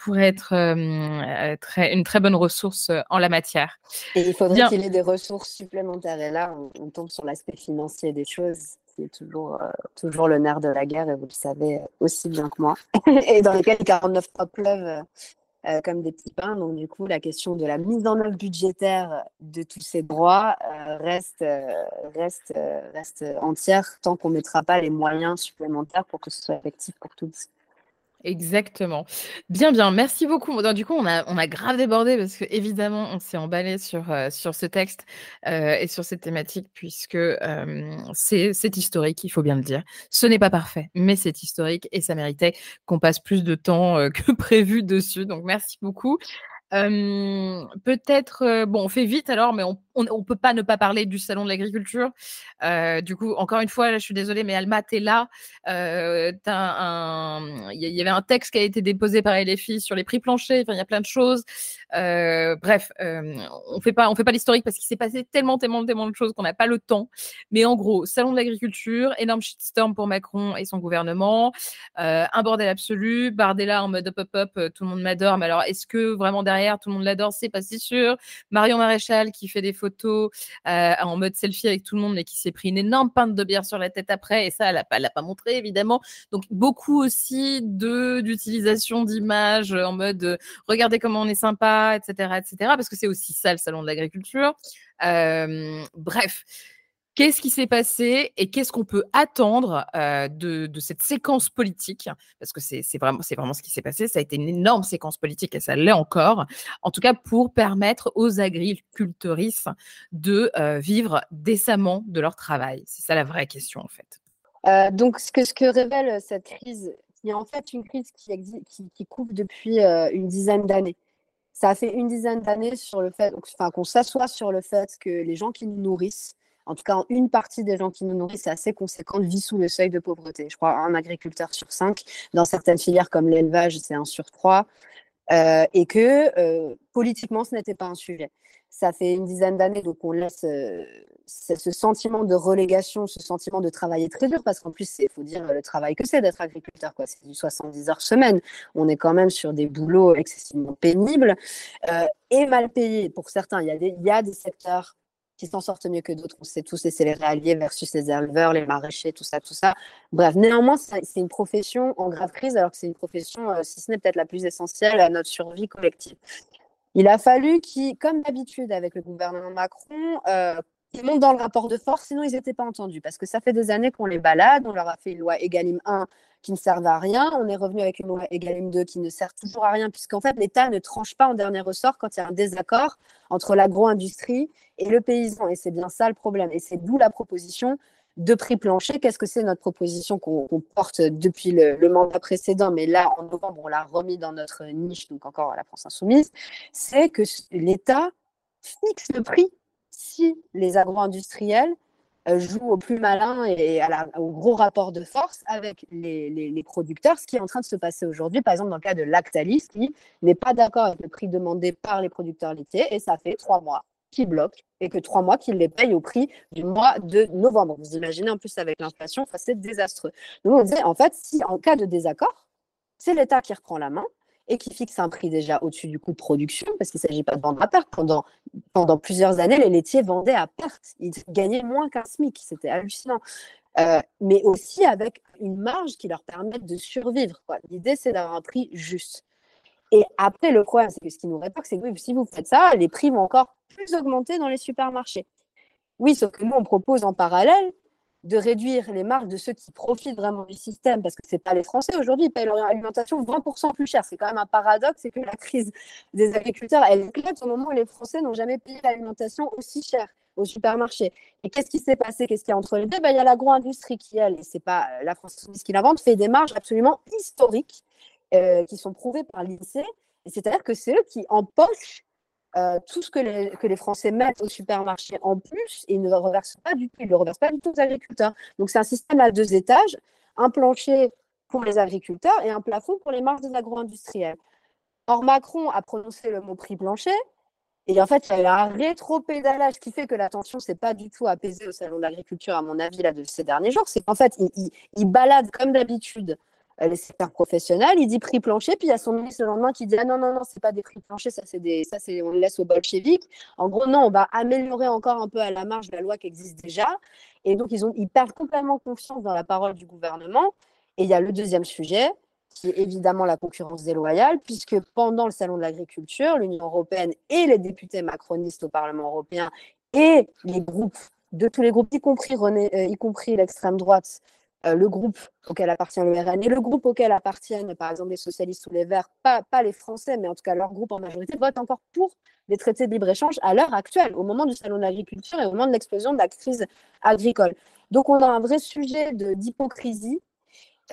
pourrait être euh, très, une très bonne ressource en la matière. Et il faudrait qu'il ait des ressources supplémentaires. Et là, on, on tombe sur l'aspect financier des choses, qui est toujours, euh, toujours le nerf de la guerre, et vous le savez aussi bien que moi. et dans lesquels les 49 3 pleuvent euh, comme des petits pains. Donc, du coup, la question de la mise en œuvre budgétaire de tous ces droits euh, reste, euh, reste, reste entière tant qu'on ne mettra pas les moyens supplémentaires pour que ce soit effectif pour tous. Exactement. Bien, bien. Merci beaucoup. Du coup, on a, grave débordé parce que évidemment, on s'est emballé sur, euh, sur ce texte euh, et sur cette thématique puisque euh, c'est historique, il faut bien le dire. Ce n'est pas parfait, mais c'est historique et ça méritait qu'on passe plus de temps que prévu dessus. Donc, merci beaucoup. Peut-être, bon, on fait vite alors, mais on on peut pas ne pas parler du salon de l'agriculture. Du coup, encore une fois, je suis désolée, mais Alma, tu es là. Il y, avait un texte qui a été déposé par LFI sur les prix planchers. Il y a plein de choses. Bref, on fait pas, fait pas l'historique parce qu'il s'est passé tellement, tellement, tellement de choses qu'on n'a pas le temps. Mais en gros, salon de l'agriculture, énorme shitstorm pour Macron et son gouvernement, un bordel absolu. Bardella en mode up, up, up, euh, tout le monde m'adore. Mais alors, est-ce que vraiment derrière tout le monde l'adore C'est pas si sûr. Marion Maréchal qui fait des photos euh, en mode selfie avec tout le monde, mais qui s'est pris une énorme pinte de bière sur la tête après. Et ça, elle l'a pas, montré, évidemment. Donc, beaucoup aussi d'utilisation d'images en mode euh, regardez comment on est sympa, etc., etc. Parce que c'est aussi ça le salon de l'agriculture. Euh, bref. Qu'est-ce qui s'est passé et qu'est-ce qu'on peut attendre euh, de, cette séquence politique? Parce que c'est vraiment, ce qui s'est passé. Ça a été une énorme séquence politique et ça l'est encore. En tout cas, pour permettre aux agricultrices de euh, vivre décemment de leur travail. C'est ça la vraie question, en fait. Euh, donc, ce que, révèle cette crise, qui est en fait une crise qui, couve depuis une dizaine d'années. Ça a fait une dizaine d'années sur le fait, enfin, qu'on s'assoit sur le fait que les gens qui nous nourrissent, en tout cas une partie des gens qui nous nourrissent, c'est assez conséquente, vit sous le seuil de pauvreté. Je crois un agriculteur sur cinq. Dans certaines filières comme l'élevage, c'est un sur trois. Euh, et que euh, politiquement, ce n'était pas un sujet. Ça fait une dizaine d'années, donc on laisse euh, ce sentiment de relégation, ce sentiment de travailler très dur, parce qu'en plus, il faut dire le travail que c'est d'être agriculteur. C'est du 70 heures semaine. On est quand même sur des boulots excessivement pénibles et mal payés pour certains. Il y a des secteurs s'en sortent mieux que d'autres. On sait tous, et c'est les réaliers versus les éleveurs, les maraîchers, tout ça, tout ça. Bref, néanmoins, c'est c'est une profession en grave crise, alors que c'est une profession, euh, si ce n'est peut-être la plus essentielle à notre survie collective. Il a fallu qu'ils, comme d'habitude avec le gouvernement Macron, euh, ils montent dans le rapport de force, sinon ils n'étaient pas entendus. Parce que ça fait des années qu'on les balade, on leur a fait une loi Egalim 1 qui ne servait à rien, on est revenu avec une loi Egalim 2 qui ne sert toujours à rien, puisqu'en fait l'État ne tranche pas en dernier ressort quand il y a un désaccord entre l'agro-industrie et le paysan. Et c'est bien ça le problème. Et c'est d'où la proposition de prix plancher. Qu'est-ce que c'est notre proposition qu'on porte depuis le, le mandat précédent, mais là, en novembre, on l'a remis dans notre niche, donc encore à la France insoumise, c'est que l'État fixe le prix si les agro-industriels euh, jouent au plus malin et à au gros rapport de force avec les, les- producteurs, ce qui est en train de se passer aujourd'hui, par exemple dans le cas de Lactalis, qui n'est pas d'accord avec le prix demandé par les producteurs laitiers, et ça fait trois mois qu'ils bloquent, et que trois mois qu'ils les payent au prix du mois de novembre. Vous imaginez en plus avec l'inflation, c'est désastreux. Donc on disait, en fait, si en cas de désaccord, c'est l'État qui reprend la main et qui fixe un prix déjà au-dessus du coût de production, parce qu'il ne s'agit pas de vendre à perte. Pendant, pendant plusieurs années, les laitiers vendaient à perte. Ils gagnaient moins qu'un SMIC. C'était hallucinant. Euh, mais aussi avec une marge qui leur permette de survivre. L'idée, c'est d'avoir un prix juste. Et après, le problème, c'est que ce qui nous rétorque, c'est que si vous faites ça, les prix vont encore plus augmenter dans les supermarchés. Oui, sauf que nous, on propose en parallèle de réduire les marges de ceux qui profitent vraiment du système, parce que ce n'est pas les Français aujourd'hui, ils payent leur alimentation 20% plus cher. C'est quand même un paradoxe, c'est que la crise des agriculteurs, elle éclate au moment où les Français n'ont jamais payé l'alimentation aussi chère au supermarché. Et qu'est-ce qui s'est passé? Qu'est-ce qu'il y a entre les deux? Ben, Il y a l'agro-industrie qui, elle, et ce n'est pas euh, la France qui l'invente, fait des marges absolument historiques euh, qui sont prouvées par l'INSEE. C'est-à-dire que c'est eux qui empochent euh, tout ce que les, que les, Français mettent au supermarché en plus, ils ne le reversent pas du tout, ils le reversent pas du tout aux agriculteurs. Donc c'est un système à deux étages, un plancher pour les agriculteurs et un plafond pour les marges des agro-industriels. Or, Macron a prononcé le mot prix plancher, et en fait, il y a eu un rétro-pédalage qui fait que la tension s'est pas du tout apaisée au Salon de l'agriculture, à mon avis, là, de ces derniers jours. C'est qu'en fait, il, il, il balade comme d'habitude les secteurs professionnels, il dit prix plancher, puis il y a son ministre le lendemain qui dit ah non, non, non, c'est pas des prix planchers, ça c'est des ça c'est on le laisse aux bolcheviques. En gros, non, on va améliorer encore un peu à la marge la loi qui existe déjà. Et donc ils ont ils perdent complètement confiance dans la parole du gouvernement. Et il y a le deuxième sujet, qui est évidemment la concurrence déloyale, puisque pendant le salon de l'agriculture, l'Union européenne et les députés macronistes au Parlement européen et les groupes de tous les groupes, y compris, René, euh, y compris l'extrême droite, euh, le groupe auquel appartient le RN et le groupe auquel appartiennent, par exemple, les socialistes ou les Verts, pas, les Français, mais en tout cas leur groupe en majorité, votent encore pour les traités de libre-échange à l'heure actuelle, au moment du salon de l'agriculture et au moment de l'explosion de la crise agricole. Donc on a un vrai sujet d'hypocrisie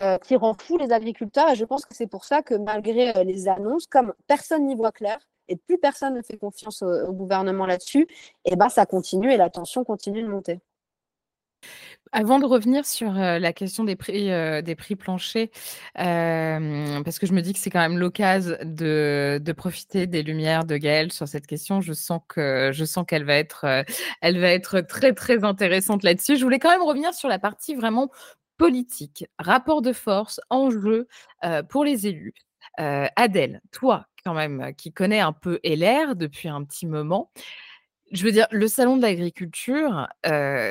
euh, qui rend fou les agriculteurs et je pense que c'est pour ça que malgré euh, les annonces, comme personne n'y voit clair, et plus personne ne fait confiance au, gouvernement là-dessus, et ben ça continue et la tension continue de monter. Avant de revenir sur la question des prix, des prix planchers, parce que je me dis que c'est quand même l'occasion de, profiter des lumières de Gaëlle sur cette question. Je sens que je sens qu'elle va être, elle va être très très intéressante là-dessus. Je voulais quand même revenir sur la partie vraiment politique, rapport de force, enjeu pour les élus. Adèle, toi quand même qui connais un peu LR depuis un petit moment, je veux dire, le salon de l'agriculture,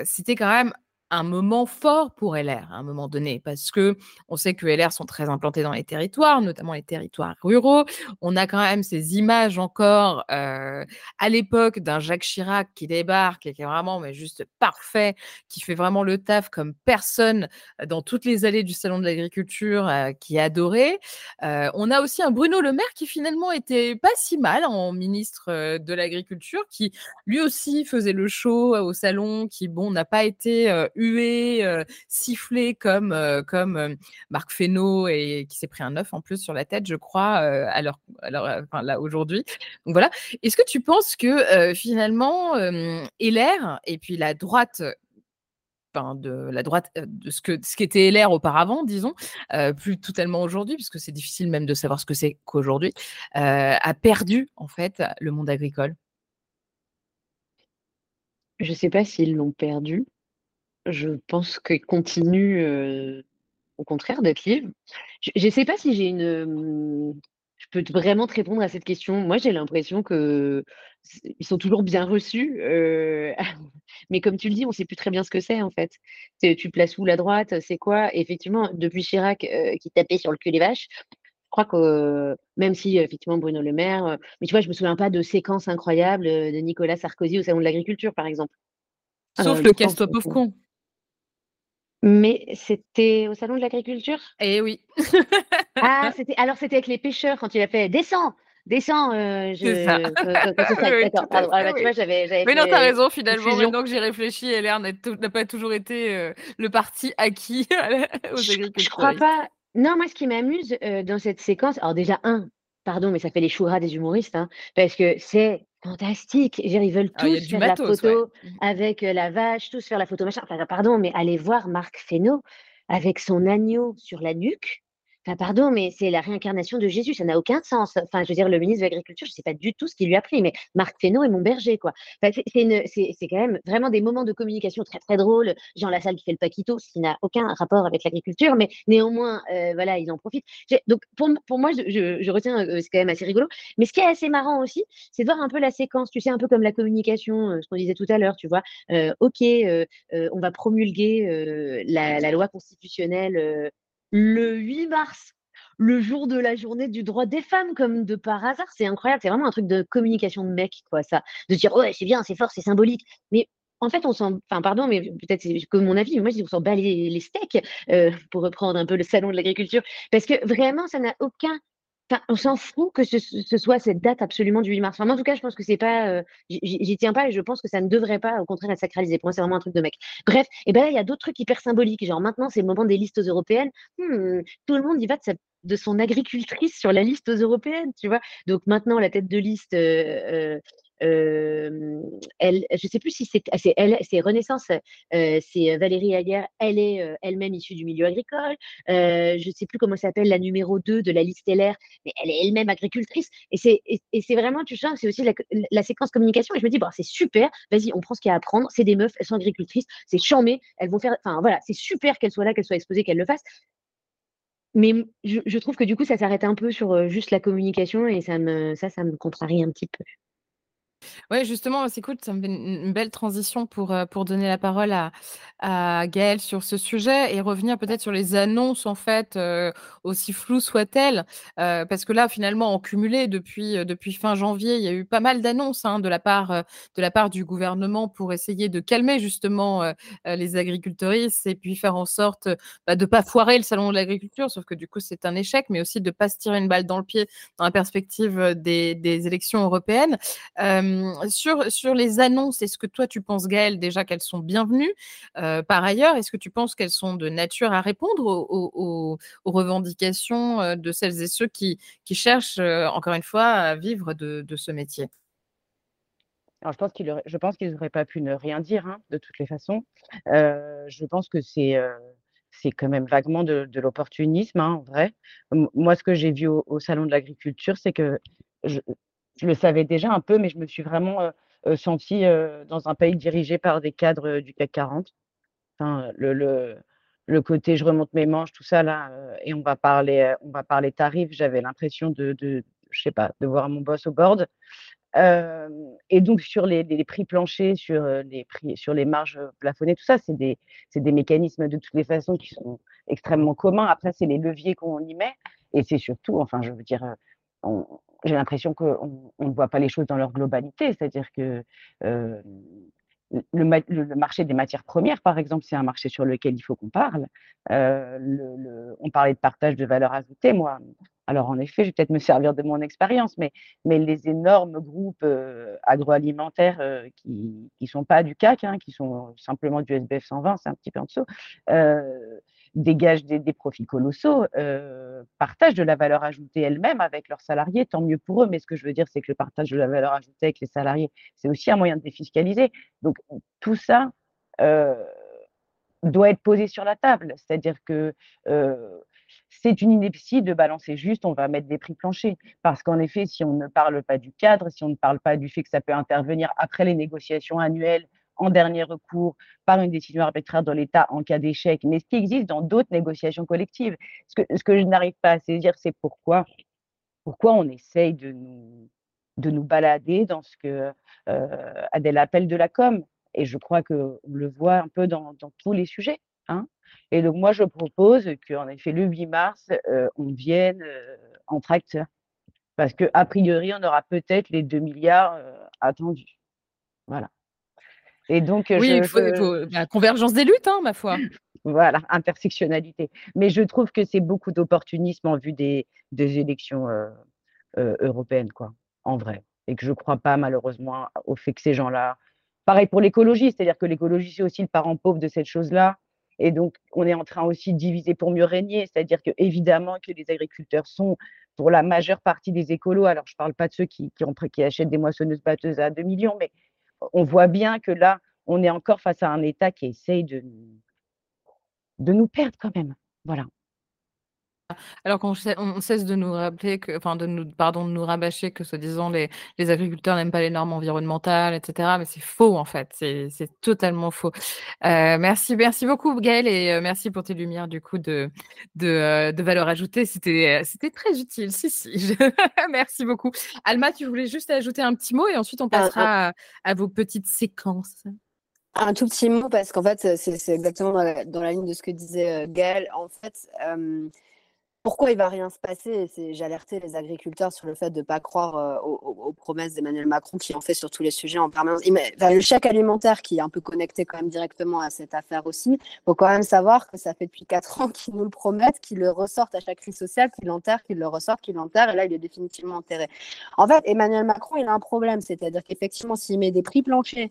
c'était quand même un moment fort pour LR à un moment donné, parce que on sait que LR sont très implantés dans les territoires, notamment les territoires ruraux. On a quand même ces images encore euh, à l'époque d'un Jacques Chirac qui débarque et qui est vraiment mais juste parfait, qui fait vraiment le taf comme personne dans toutes les allées du salon de l'agriculture, euh, qui est adoré. Euh, on a aussi un Bruno Le Maire qui finalement était pas si mal en ministre de l'agriculture, qui lui aussi faisait le show au salon, qui bon n'a pas été hué, euh, sifflé comme, euh, comme euh, Marc Fesneau et qui s'est pris un œuf en plus sur la tête, je crois, alors, enfin, là aujourd'hui. Donc voilà. Est-ce que tu penses que finalement LR et puis la droite de la droite, de ce que ce qu'était LR auparavant, disons, plus totalement aujourd'hui, puisque c'est difficile même de savoir ce que c'est qu'aujourd'hui, a perdu en fait le monde agricole? Je ne sais pas s'ils l'ont perdu. Je pense qu'il continue, euh, au contraire d'être libre. Je ne sais pas si j'ai une, je peux vraiment te répondre à cette question. Moi, j'ai l'impression qu'ils sont toujours bien reçus, euh, mais comme tu le dis, on ne sait plus très bien ce que c'est, en fait. tu places où la droite? C'est quoi? effectivement, depuis Chirac, euh, qui tapait sur le cul des vaches, je crois que, même si effectivement Bruno Le Maire, mais tu vois, je me souviens pas de séquences incroyables, de Nicolas Sarkozy au salon de l'agriculture, par exemple. Sauf le casse-toi pauvre con. Mais c'était au salon de l'agriculture? Eh oui. Ah, c'était alors c'était avec les pêcheurs quand il a fait: «Descends, descends, heu, je» C'est ça. Mais non, fait, tu as heu, raison finalement, maintenant que j'y réfléchis, LR n'a pas toujours été, heu, le parti acquis aux Je je crois pas. Non, moi, ce qui m'amuse, heu, dans cette séquence alors déjà 1, pardon, mais ça fait les choux gras des humoristes, hein, parce que c'est fantastique. Ils veulent Ah, il y a tous faire la matos, photo Mmh. avec, heu, la vache, tous faire la photo machin. Enfin, pardon, mais allez voir Marc Fesneau avec son agneau sur la nuque. Pardon, mais c'est la réincarnation de Jésus, ça n'a aucun sens. Enfin, je veux dire, le ministre de l'Agriculture, je sais pas du tout ce qu'il lui a pris, mais Marc Fesneau est mon berger, quoi. Enfin, c'est quand même vraiment des moments de communication très, très drôles. Jean Lassalle qui fait le paquito, ce qui n'a aucun rapport avec l'agriculture, mais néanmoins, heu, voilà, ils en profitent. Donc pour moi, je retiens, heu, c'est quand même assez rigolo. Mais ce qui est assez marrant aussi, c'est de voir un peu la séquence, tu sais, un peu comme la communication, heu, ce qu'on disait tout à l'heure, tu vois? OK, on va promulguer, la loi constitutionnelle, le 8 mars, le jour de la journée du droit des femmes, comme de par hasard. C'est incroyable, c'est vraiment un truc de communication de mec, quoi, ça. De dire: «Ouais, c'est bien, c'est fort, c'est symbolique». Mais en fait, on s'en, enfin, pardon, mais peut-être c'est que mon avis, mais moi, je dis, on s'en bat les, steaks, euh, pour reprendre un peu le salon de l'agriculture, parce que vraiment, ça n'a aucun, on s'en fout que ce, soit cette date absolument du 8 mars. Enfin, en tout cas, je pense que c'est pas, euh, j'y tiens pas et je pense que ça ne devrait pas, au contraire, être sacralisé. Pour moi, c'est vraiment un truc de mec. Bref, et ben là, il y a d'autres trucs hyper symboliques. Genre maintenant, c'est le moment des listes européennes. Hmm, tout le monde y va de, son agricultrice sur la liste européenne, tu vois. Donc maintenant, la tête de liste, euh, elle, je sais plus si c'est ah, elle, c'est Renaissance, c'est Valérie Aguerre, elle est elle-même issue du milieu agricole. Je sais plus comment s'appelle la numéro 2 de la liste LR, mais elle est elle-même agricultrice. Et c'est et, c'est vraiment, tu sens, c'est aussi la, séquence communication. Et je me dis, bon, c'est super, vas-y, on prend ce qu'il y a à apprendre. C'est des meufs, elles sont agricultrices, c'est chambé, elles vont faire, enfin voilà, c'est super qu'elles soient là, qu'elles soient exposées, qu'elles le fassent. Mais je, je trouve que du coup, ça s'arrête un peu sur juste la communication et ça me, ça, ça me contrarie un petit peu. Ouais, justement, c'est cool, ça me fait une une belle transition pour, heu, pour donner la parole à à Gaëlle sur ce sujet et revenir peut-être sur les annonces, en fait, heu, aussi floues soient-elles. Heu, parce que là, finalement, en cumulé depuis, heu, depuis fin janvier, il y a eu pas mal d'annonces, hein, de la part, heu, de la part du gouvernement pour essayer de calmer justement, heu heu, les agricultrices et puis faire en sorte, heu, bah, de pas foirer le salon de l'agriculture. Sauf que du coup, c'est un échec, mais aussi de pas se tirer une balle dans le pied dans la perspective, heu, des des élections européennes. Hem, sur les annonces, est-ce que toi tu penses, Gaëlle, déjà qu'elles sont bienvenues? Par ailleurs, est-ce que tu penses qu'elles sont de nature à répondre aux revendications, de celles et ceux qui cherchent, encore une fois, à vivre de ce métier? Je pense qu'ils auraient pas pu ne rien dire, hein, de toutes les façons. Je pense que c'est, quand même vaguement de l'opportunisme, hein, en vrai. Moi, ce que j'ai vu au salon de l'agriculture, c'est que je le savais déjà un peu, mais je me suis vraiment, heu heu, sentie, heu, dans un pays dirigé par des cadres, du CAC 40. Enfin, le côté je remonte mes manches, tout ça là, et on va parler, on va parler tarifs, j'avais l'impression de je sais pas, de voir mon boss au board. Et donc sur les prix planchers, sur, les prix sur les marges, plafonnées, tout ça, c'est des mécanismes de toutes les façons qui sont extrêmement communs. Après, c'est les leviers qu'on y met et c'est surtout, enfin, je veux dire, j'ai l'impression qu'on on ne voit pas les choses dans leur globalité. C'est-à-dire que, hem, le le ma le le marché des matières premières, par exemple, c'est un marché sur lequel il faut qu'on parle. Le on parlait de partage de valeur ajoutée, moi, alors en effet, je vais peut-être me servir de mon expérience, mais mais les énormes groupes, heu, agroalimentaires, heu, qui qui sont pas du CAC, hein, qui sont simplement du SBF 120, c'est un petit peu en dessous, dégagent des profits colossaux, heu, partagent de la valeur ajoutée elles-mêmes avec leurs salariés, tant mieux pour eux. Mais ce que je veux dire, c'est que le partage de la valeur ajoutée avec les salariés, c'est aussi un moyen de défiscaliser. Donc tout ça, heu, doit être posé sur la table. C'est-à-dire que, heu, c'est une ineptie de balancer juste: «On va mettre des prix planchers». Parce qu'en effet, si on ne parle pas du cadre, si on ne parle pas du fait que ça peut intervenir après les négociations annuelles, en dernier recours, par une décision arbitraire de l'État en cas d'échec, mais ce qui existe dans d'autres négociations collectives. Ce que je n'arrive pas à saisir, c'est pourquoi pourquoi on essaye de nous de nous balader dans ce que, heu, Adèle appelle de la com et je crois qu'on le voit un peu dans tous les sujets, hein et donc moi, je propose qu'en effet, le 8 mars, heu, on vienne, heu, en tracteur parce qu'a priori, on aura peut-être les 2 000 000 000, heu, attendus. Voilà et donc heu, Oui, il je faut je faut bah, convergence des luttes, hein, ma foi. voilà, intersectionnalité. Mais je trouve que c'est beaucoup d'opportunisme en vue des des élections, heu heu, européennes, quoi, en vrai et que je crois pas malheureusement au fait que ces gens-là pareil pour l'écologie, c'est-à-dire que l'écologie, c'est aussi le parent pauvre de cette chose-là et donc on est en train aussi de diviser pour mieux régner. C'est-à-dire qu'évidemment que les agriculteurs sont pour la majeure partie des écolos. Alors je parle pas de ceux qui qui ont pris qui achètent des moissonneuses-batteuses à 2 000 000 mais on voit bien que là, on est encore face à un État qui essaye de de nous perdre quand même. Voilà. Alors qu'on cesse on cesse de nous rappeler que enfin de nous pardon, de nous rabâcher que soi-disant les les agriculteurs n'aiment pas les normes environnementales et cetera, mais c'est faux en fait, c'est c'est totalement faux. Heu, merci merci beaucoup Gaëlle et heu, merci pour tes lumières du coup de de, de valeur ajoutée. C'était, c'était très utile. Si, si, je merci beaucoup. Alma, tu voulais juste ajouter un petit mot et ensuite on passera à à vos petites séquences. Un tout petit mot parce qu'en fait, c'est c'est exactement dans la dans la ligne de ce que disait, Gaëlle. En fait, pourquoi il va rien se passer? J'ai alerté les agriculteurs sur le fait de ne pas croire euh, aux, promesses d'Emmanuel Macron qui en fait sur tous les sujets en permanence. le chèque alimentaire qui est un peu connecté quand même directement à cette affaire aussi. Il faut quand même savoir que ça fait depuis quatre ans qu'ils nous le promettent, qu'ils le ressortent à chaque crise sociale, qu'ils l'enterrent, qu'ils le ressortent, qu'ils l'enterrent, et là il est définitivement enterré. En fait, Emmanuel Macron, il a un problème, c'est-à-dire qu'effectivement, s'il met des prix planchers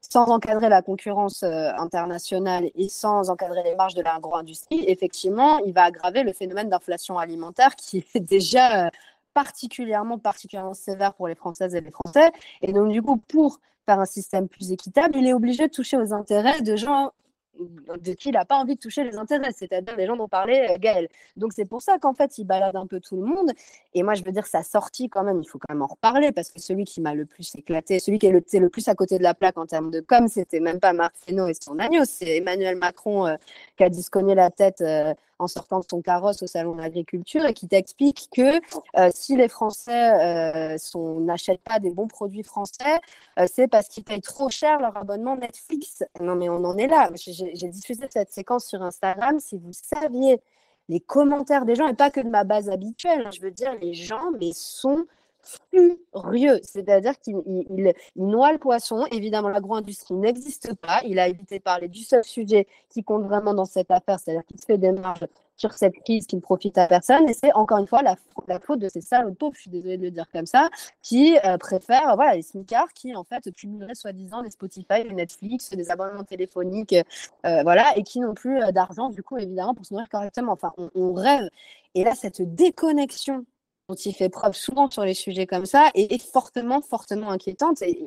sans encadrer la concurrence euh, internationale et sans encadrer les marges de l'agro-industrie, effectivement, il va aggraver le phénomène d'inflation alimentaire qui est déjà euh, particulièrement, particulièrement sévère pour les Françaises et les Français. Et donc, du coup, pour faire un système plus équitable, il est obligé de toucher aux intérêts de gens de qui il n'a pas envie de toucher les intérêts, c'est-à-dire les gens dont parlait euh, Gaël. Donc c'est pour ça qu'en fait, il balade un peu tout le monde. Et moi, je veux dire, sa sortie, quand même, il faut quand même en reparler, parce que celui qui m'a le plus éclaté, celui qui est le, le, plus à côté de la plaque en termes de com, c'était même pas Marc Fesneau et son agneau, c'est Emmanuel Macron euh, qui a disconné la tête euh, en sortant de son carrosse au salon de l'agriculture et qui t'explique que si les Français n'achètent pas des bons produits français, c'est parce qu'ils payent trop cher leur abonnement Netflix. Non, mais on en est là. J'ai diffusé cette séquence sur Instagram. Si vous saviez les commentaires des gens, et pas que de ma base habituelle, hein, je veux dire, les gens mais sont furieux, c'est-à-dire qu'il noie le poisson. Évidemment, l'agro-industrie n'existe pas. Il a évité de parler du seul sujet qui compte vraiment dans cette affaire, c'est-à-dire qu'il se fait sur cette crise qui ne profite à personne. Et c'est encore une fois la, faute de ces salauds pauvres, je suis désolée de le dire comme ça, qui euh, préfèrent voilà, les smicards qui en fait cumuleraient soi-disant les Spotify, les Netflix, des abonnements téléphoniques, euh, voilà, et qui n'ont plus euh, d'argent du coup évidemment pour se nourrir correctement. Enfin, on rêve. Et là, cette déconnexion dont il fait preuve souvent sur les sujets comme ça est, fortement, fortement inquiétante. Et,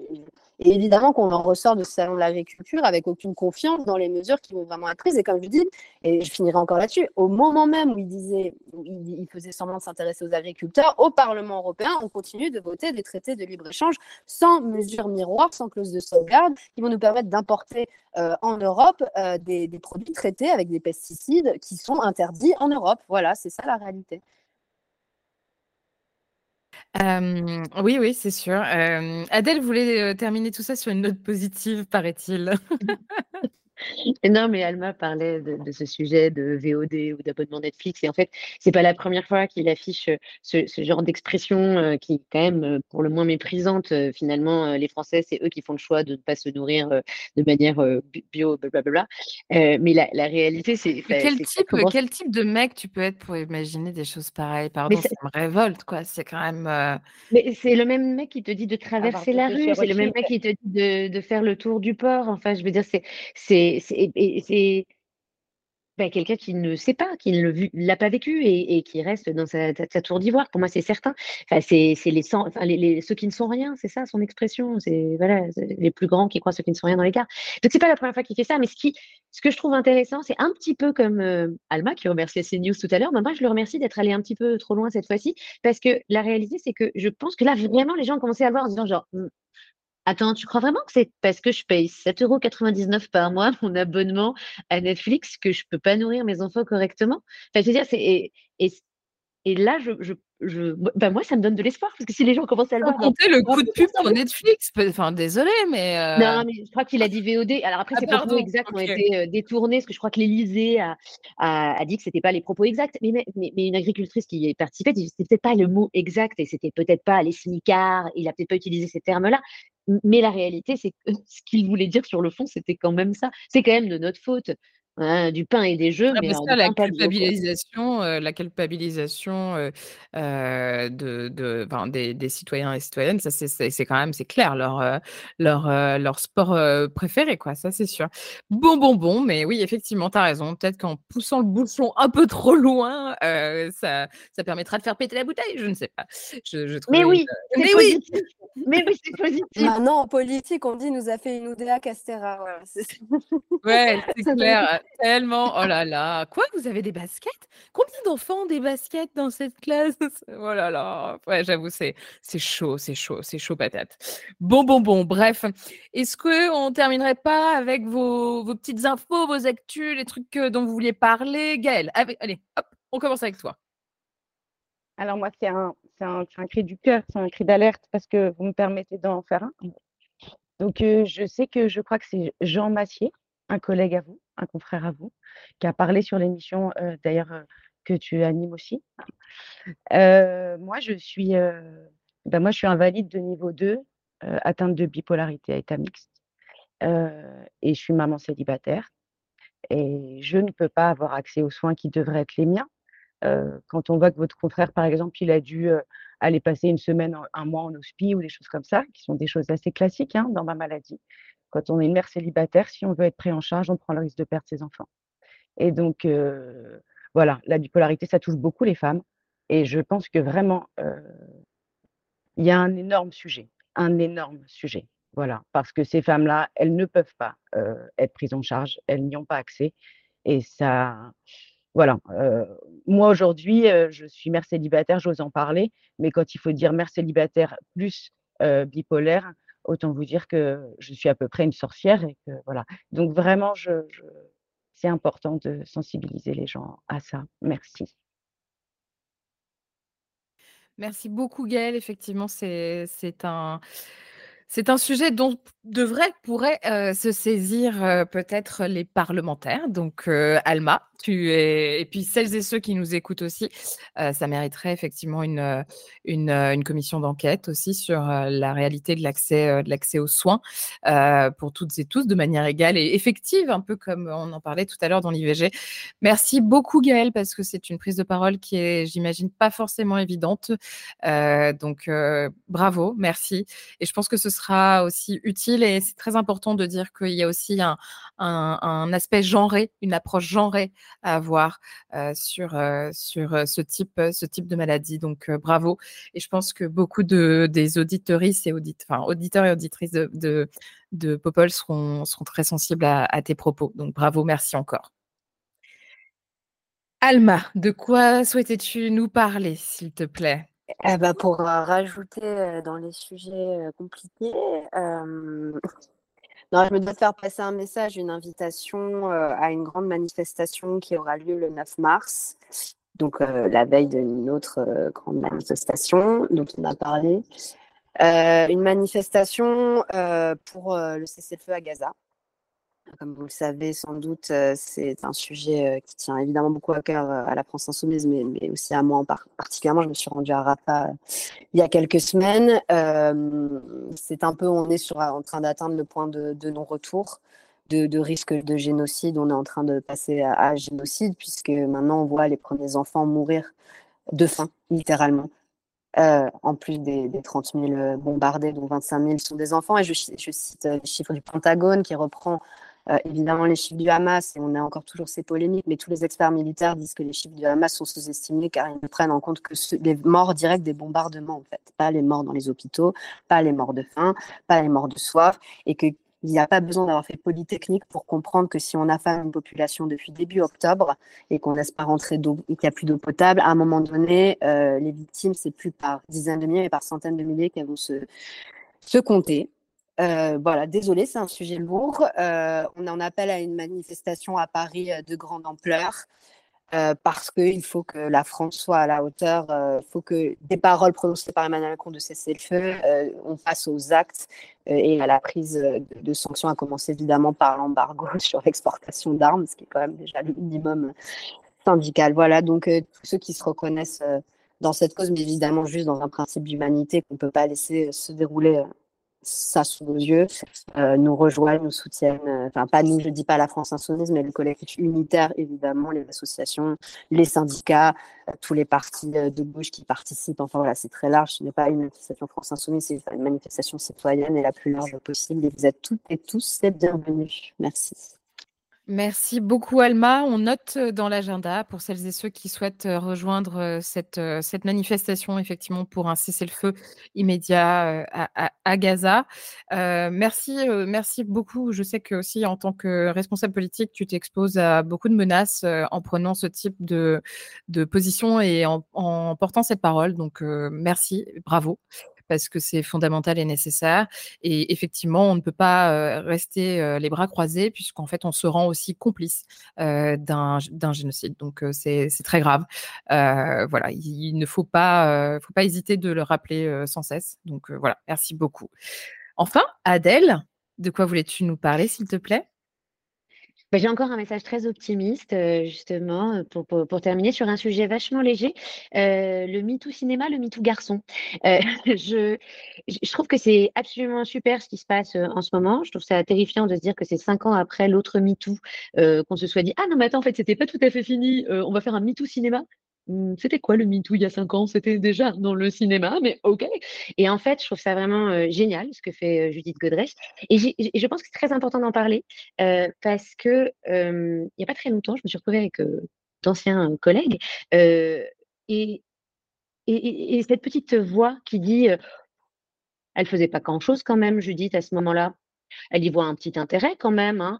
évidemment qu'on en ressort de ce salon de l'agriculture avec aucune confiance dans les mesures qui vont vraiment être prises. Et comme je dis, et je finirai encore là-dessus, au moment même où il disait, il, faisait semblant de s'intéresser aux agriculteurs, au Parlement européen, on continue de voter des traités de libre-échange sans mesures miroirs, sans clause de sauvegarde, qui vont nous permettre d'importer euh, en Europe euh, des, des produits traités avec des pesticides qui sont interdits en Europe. Voilà, c'est ça la réalité oui, oui, c'est sûr. Adèle voulait, terminer tout ça sur une note positive, paraît-il. Non, mais Alma parlait de, ce sujet de VOD ou d'abonnement Netflix. Et en fait, c'est pas la première fois qu'il affiche ce, genre d'expression qui est quand même pour le moins méprisante. Finalement, les Français, c'est eux qui font le choix de ne pas se nourrir de manière bio, blablabla. mais la, réalité, c'est. Quel, type, quel type de mec tu peux être pour imaginer des choses pareilles? Pardon, ça me révolte, quoi. C'est quand même. Mais c'est le même mec qui te dit de traverser la rue, c'est le même mec qui te dit de, de, faire le tour du port. Enfin, je veux dire, c'est c'est bah, quelqu'un qui ne sait pas, qui ne l'a pas vécu et, qui reste dans sa, tour d'ivoire. Pour moi, c'est certain. C'est les, ceux qui ne sont rien, c'est ça son expression. C'est les plus grands qui croient ceux qui ne sont rien dans cas. Donc c'est pas la première fois qu'il fait ça, mais ce que je trouve intéressant, c'est un petit peu comme euh, Alma qui remerciait CNews tout à l'heure. moi, je le remercie d'être allé un petit peu trop loin cette fois-ci, parce que la réalité, c'est que je pense que là vraiment, les gens ont commencé à voir en disant genre, «Mmh, Attends, tu crois vraiment que c'est parce que je paye 7,99 par mois mon abonnement à Netflix que je peux pas nourrir mes enfants correctement? Enfin, je veux dire, c'est là, je, je, je bah moi, ça me donne de l'espoir parce que si les gens commencent à le voir. compter le coup de pub pour Netflix. Enfin, désolé, mais. Euh non, mais je crois qu'il a dit VOD. Alors après, ah, ces propos exacts ont été euh, détournés parce que je crois que l'Élysée a, a, dit que c'était pas les propos exacts. Mais, mais, mais une agricultrice qui y participait, c'était peut-être pas le mot exact et c'était peut-être pas les smicards. Il a peut-être pas utilisé ces termes-là. Mais la réalité, c'est que ce qu'il voulait dire sur le fond, c'était quand même ça. C'est quand même de notre faute. Hein, du pain et des jeux, mais ça, la culpabilisation, euh, la culpabilisation euh, euh, de, de des, des, citoyens et citoyennes, ça c'est quand même c'est clair leur leur leur sport préféré quoi, ça c'est sûr. Bon bon bon, mais oui effectivement tu as raison. Peut-être qu'en poussant le bouchon un peu trop loin, ça ça permettra de faire péter la bouteille, je ne sais pas. Je, je mais oui, mais oui, mais oui c'est positif. Maintenant en politique on dit nous a fait une Oudéa Castera, voilà. Ouais c'est clair. Tellement. Oh là là. Quoi, vous avez des baskets? Combien d'enfants ont des baskets dans cette classe? Oh là là. Ouais, j'avoue, c'est chaud, c'est chaud, c'est chaud patate. Bon, bon, bon. Bref, est-ce que on terminerait pas avec vos, vos petites infos, vos actus, les trucs dont vous vouliez parler? Gaëlle, allez, hop, on commence avec toi. Alors moi, c'est un, un, un, cri du cœur, c'est un cri d'alerte parce que vous me permettez d'en faire un. Donc, je sais que je crois que c'est Jean Massier un collègue à vous, un confrère à vous, qui a parlé sur l'émission, d'ailleurs, que tu animes aussi. moi, je suis, ben moi, je suis invalide de niveau 2, atteinte de bipolarité à état mixte. et je suis maman célibataire. Et je ne peux pas avoir accès aux soins qui devraient être les miens. quand on voit que votre confrère, par exemple, il a dû aller passer une semaine, un mois en hospice ou des choses comme ça, qui sont des choses assez classiques hein, dans ma maladie. Quand on est une mère célibataire, si on veut être pris en charge, on prend le risque de perdre ses enfants. Et donc, voilà, la bipolarité, ça touche beaucoup les femmes. Et je pense que vraiment, il y a un énorme sujet, un énorme sujet. Voilà, parce que ces femmes-là, elles ne peuvent pas être prises en charge, elles n'y ont pas accès. Et ça, voilà. moi, aujourd'hui, je suis mère célibataire, j'ose en parler, mais quand il faut dire mère célibataire plus bipolaire, autant vous dire que je suis à peu près une sorcière. Et que, voilà. Donc, vraiment, c'est important de sensibiliser les gens à ça. Merci. Merci beaucoup, Gaëlle. Effectivement, c'est un, c'est un sujet dont devraient, pourraient se saisir peut-être les parlementaires. Donc, Alma, et puis celles et ceux qui nous écoutent aussi, ça mériterait effectivement une, une, commission d'enquête aussi sur la réalité de l'accès, de aux soins pour toutes et tous de manière égale et effective, un peu comme on en parlait tout à l'heure dans l'IVG. Merci beaucoup, Gaëlle, parce que c'est une prise de parole qui est, j'imagine, pas forcément évidente. donc, bravo, merci. Et je pense que ce sera aussi utile et c'est très important de dire qu'il y a aussi un, un, aspect genré, une approche genrée à avoir sur, sur ce, type, ce type de maladie. Donc, bravo. Et je pense que beaucoup de, des auditoristes et auditeurs et auditrices de, de, Popol seront, seront très sensibles à, tes propos. Donc, bravo, merci encore. Alma, de quoi souhaitais-tu nous parler, s'il te plaît? Eh ben pour rajouter dans les sujets compliqués, non, je me dois faire passer un message, une invitation euh, à une grande manifestation qui aura lieu le 9 mars, donc euh, la veille d'une autre euh, grande manifestation dont on a parlé. une manifestation pour le cessez-le-feu à Gaza. Comme vous le savez sans doute, euh, c'est un sujet euh, qui tient évidemment beaucoup à cœur euh, à la France Insoumise, mais, aussi à moi en particulièrement. Je me suis rendue à Rafah il y a quelques semaines. c'est un peu, on est en train d'atteindre le point de, non-retour. De, risque de génocide, on est en train de passer à, génocide, puisque maintenant on voit les premiers enfants mourir de faim, littéralement. en plus des, 30 000 bombardés, dont 25 000 sont des enfants. Et je, je cite les chiffres du Pentagone qui reprend euh, évidemment, les chiffres du Hamas, et on a encore toujours ces polémiques, mais tous les experts militaires disent que les chiffres du Hamas sont sous-estimés car ils ne prennent en compte que les morts directs des bombardements, en fait. Pas les morts dans les hôpitaux, pas les morts de faim, pas les morts de soif, et qu'il n'y a pas besoin d'avoir fait polytechnique pour comprendre que si on affame une population depuis début octobre et qu'on laisse pas rentrer d'eau, qu'il n'y a plus d'eau potable, à un moment donné, euh, les victimes, c'est plus par dizaines de milliers, mais par centaines de milliers qu'elles vont se, se compter. Euh, voilà, désolé, c'est un sujet lourd. Euh, on en appelle à une manifestation à Paris euh, de grande ampleur parce qu'il faut que la France soit à la hauteur. Il faut que des paroles prononcées par Emmanuel Macron de cesser le feu, on passe aux actes et à la prise de, de, sanctions, à commencer évidemment par l'embargo sur l'exportation d'armes, ce qui est quand même déjà le minimum syndical. Voilà, donc tous ceux qui se reconnaissent dans cette cause, mais évidemment juste dans un principe d'humanité qu'on ne peut pas laisser se dérouler ça sous nos yeux, euh, nous rejoignent, nous soutiennent, euh, enfin pas nous, je dis pas la France Insoumise, mais le collectif unitaire, évidemment, les associations, les syndicats, euh, tous les partis de gauche qui participent, enfin voilà, c'est très large, ce n'est pas une manifestation France Insoumise, c'est une manifestation citoyenne et la plus large possible, et vous êtes toutes et tous les bienvenus. Merci. Merci beaucoup Alma. On note dans l'agenda pour celles et ceux qui souhaitent rejoindre cette, cette manifestation effectivement pour un cessez-le-feu immédiat à, Gaza. merci, merci beaucoup. Je sais que aussi en tant que responsable politique, tu t'exposes à beaucoup de menaces en prenant ce type de, de position et en portant cette parole. Donc merci, bravo parce que c'est fondamental et nécessaire. Et effectivement, on ne peut pas rester les bras croisés puisqu'en fait, on se rend aussi complice d'un génocide. Donc, c'est très grave. voilà, il ne faut pas, faut pas hésiter de le rappeler sans cesse. Donc, voilà, merci beaucoup. Enfin, Adèle, de quoi voulais-tu nous parler, s'il te plaît? Bah, j'ai encore un message très optimiste, euh, justement, euh, pour, pour, terminer sur un sujet vachement léger, euh, le MeToo cinéma, le MeToo garçon. Je, je trouve que c'est absolument super ce qui se passe en ce moment. Je trouve ça terrifiant de se dire que c'est cinq ans après l'autre MeToo qu'on se soit dit ah non mais attends en fait c'était pas tout à fait fini, on va faire un MeToo cinéma. Mmh, c'était quoi le MeToo il y a cinq ans? C'était déjà dans le cinéma, mais OK. Et en fait, je trouve ça vraiment génial ce que fait Judith Godrèche. Et, je pense que c'est très important d'en parler parce que il n'y a pas très longtemps, je me suis retrouvée avec d'anciens collègues et, et, et, cette petite voix qui dit elle faisait pas grand-chose quand même, Judith, à ce moment-là. Elle y voit un petit intérêt quand même. Hein.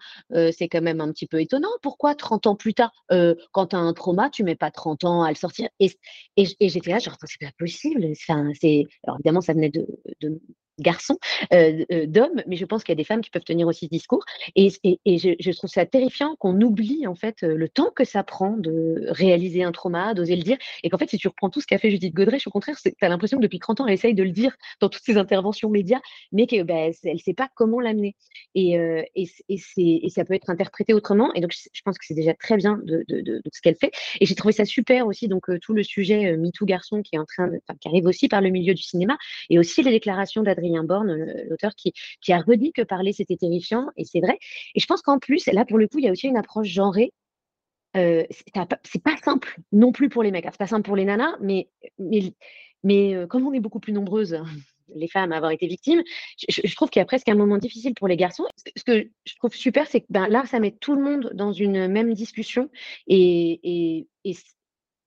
c'est quand même un petit peu étonnant. Pourquoi 30 ans plus tard, quand tu as un trauma, tu mets pas 30 ans à le sortir? Et, j'étais là, genre, c'est pas possible. Enfin, alors évidemment, ça venait de, garçons, euh, euh, d'hommes, mais je pense qu'il y a des femmes qui peuvent tenir aussi ce discours. Et, je, trouve ça terrifiant qu'on oublie en fait euh, le temps que ça prend de réaliser un trauma, d'oser le dire, et qu'en fait, si tu reprends tout ce qu'a fait Judith Godrèche, au contraire, tu as l'impression que depuis 30 ans, elle essaye de le dire dans toutes ses interventions médias, mais qu'elle bah, ne sait pas comment l'amener. Et, et, ça peut être interprété autrement. Et donc, je pense que c'est déjà très bien de, ce qu'elle fait. Et j'ai trouvé ça super aussi, donc tout le sujet MeToo garçon qui est en train de, qui arrive aussi par le milieu du cinéma, et aussi les déclarations d'Adrien Borne, l'auteur, qui, qui a redit que parler c'était terrifiant, et c'est vrai. Et je pense qu'en plus, là pour le coup, il y a aussi une approche genrée. Euh, c'est pas simple non plus pour les mecs. C'est pas simple pour les nanas, mais, mais, mais euh, comme on est beaucoup plus nombreuses, les femmes à avoir été victimes, je, trouve qu'il y a presque un moment difficile pour les garçons. Ce que je trouve super, c'est que ben, là, ça met tout le monde dans une même discussion et, et, et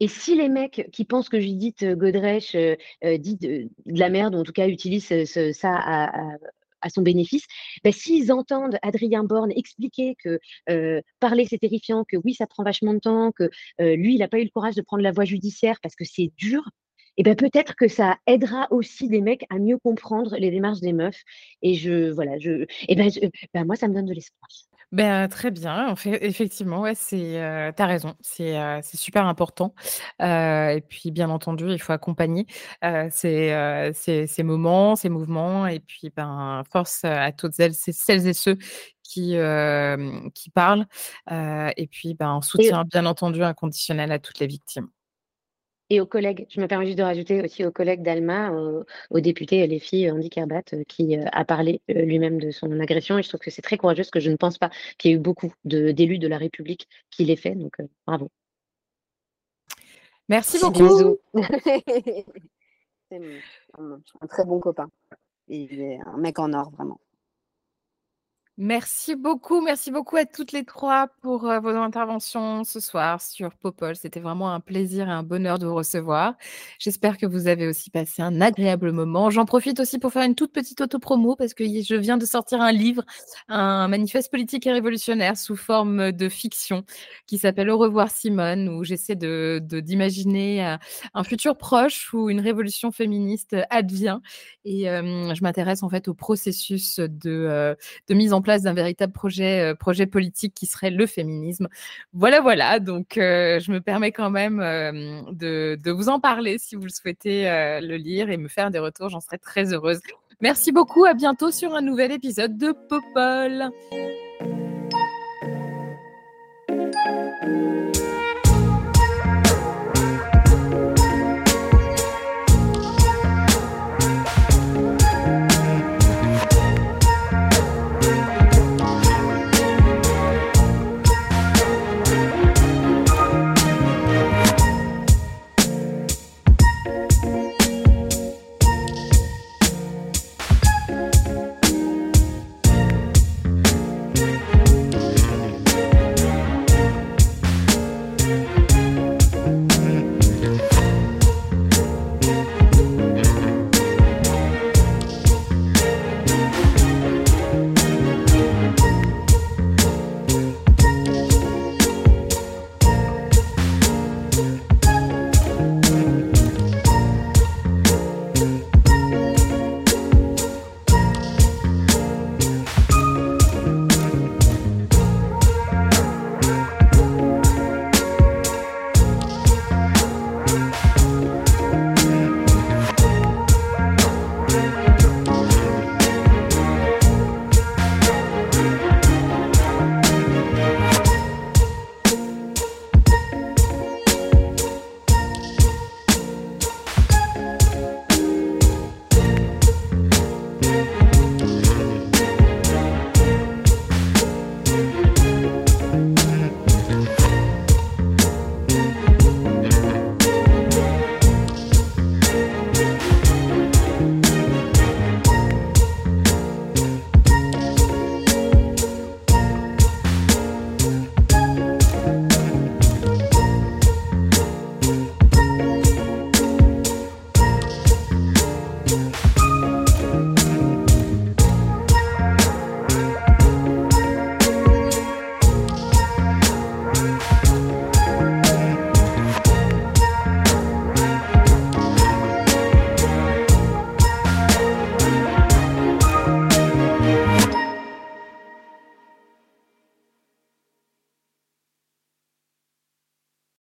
et si les mecs qui pensent que Judith euh, Godrèche euh, euh, dit de, la merde, ou en tout cas utilise ça à, son bénéfice, ben, s'ils entendent Adrien Borne expliquer que parler c'est terrifiant, que oui ça prend vachement de temps, que lui il n'a pas eu le courage de prendre la voie judiciaire parce que c'est dur, et ben peut-être que ça aidera aussi des mecs à mieux comprendre les démarches des meufs. Et je voilà, je et ben, ben moi ça me donne de l'espoir. Ben, très bien, en fait, effectivement, ouais, c'est, euh, tu as raison, c'est, euh, c'est super important. Euh, et puis, bien entendu, il faut accompagner euh, ces, euh, ces, ces moments, ces mouvements. Et puis, ben, force à toutes celles, celles et ceux qui, qui parlent. et puis, ben, soutien, bien entendu, inconditionnel à toutes les victimes et aux collègues. Je me permets juste de rajouter aussi aux collègues d'Alma, aux, députés les filles handicabat, euh, qui euh, a parlé euh, lui-même de son agression. Et je trouve que c'est très courageux, parce que je ne pense pas qu'il y ait eu beaucoup d'élus de, la République qui l'aient fait. Donc, bravo. Merci beaucoup. c'est un très bon copain. Il est un mec en or, vraiment. Merci beaucoup, merci beaucoup à toutes les trois pour euh, vos interventions ce soir sur Popol. C'était vraiment un plaisir et un bonheur de vous recevoir. J'espère que vous avez aussi passé un agréable moment. J'en profite aussi pour faire une toute petite autopromo parce que je viens de sortir un livre, un manifeste politique et révolutionnaire sous forme de fiction qui s'appelle Au revoir Simone, où j'essaie de, d'imaginer euh, un futur proche où une révolution féministe advient. Et euh, je m'intéresse en fait au processus de, de mise en place d'un véritable projet, euh, projet politique qui serait le féminisme. Voilà, voilà. Donc, euh, je me permets quand même euh, de, de, vous en parler si vous le souhaitez le lire et me faire des retours. J'en serais très heureuse. Merci beaucoup. À bientôt sur un nouvel épisode de Popol.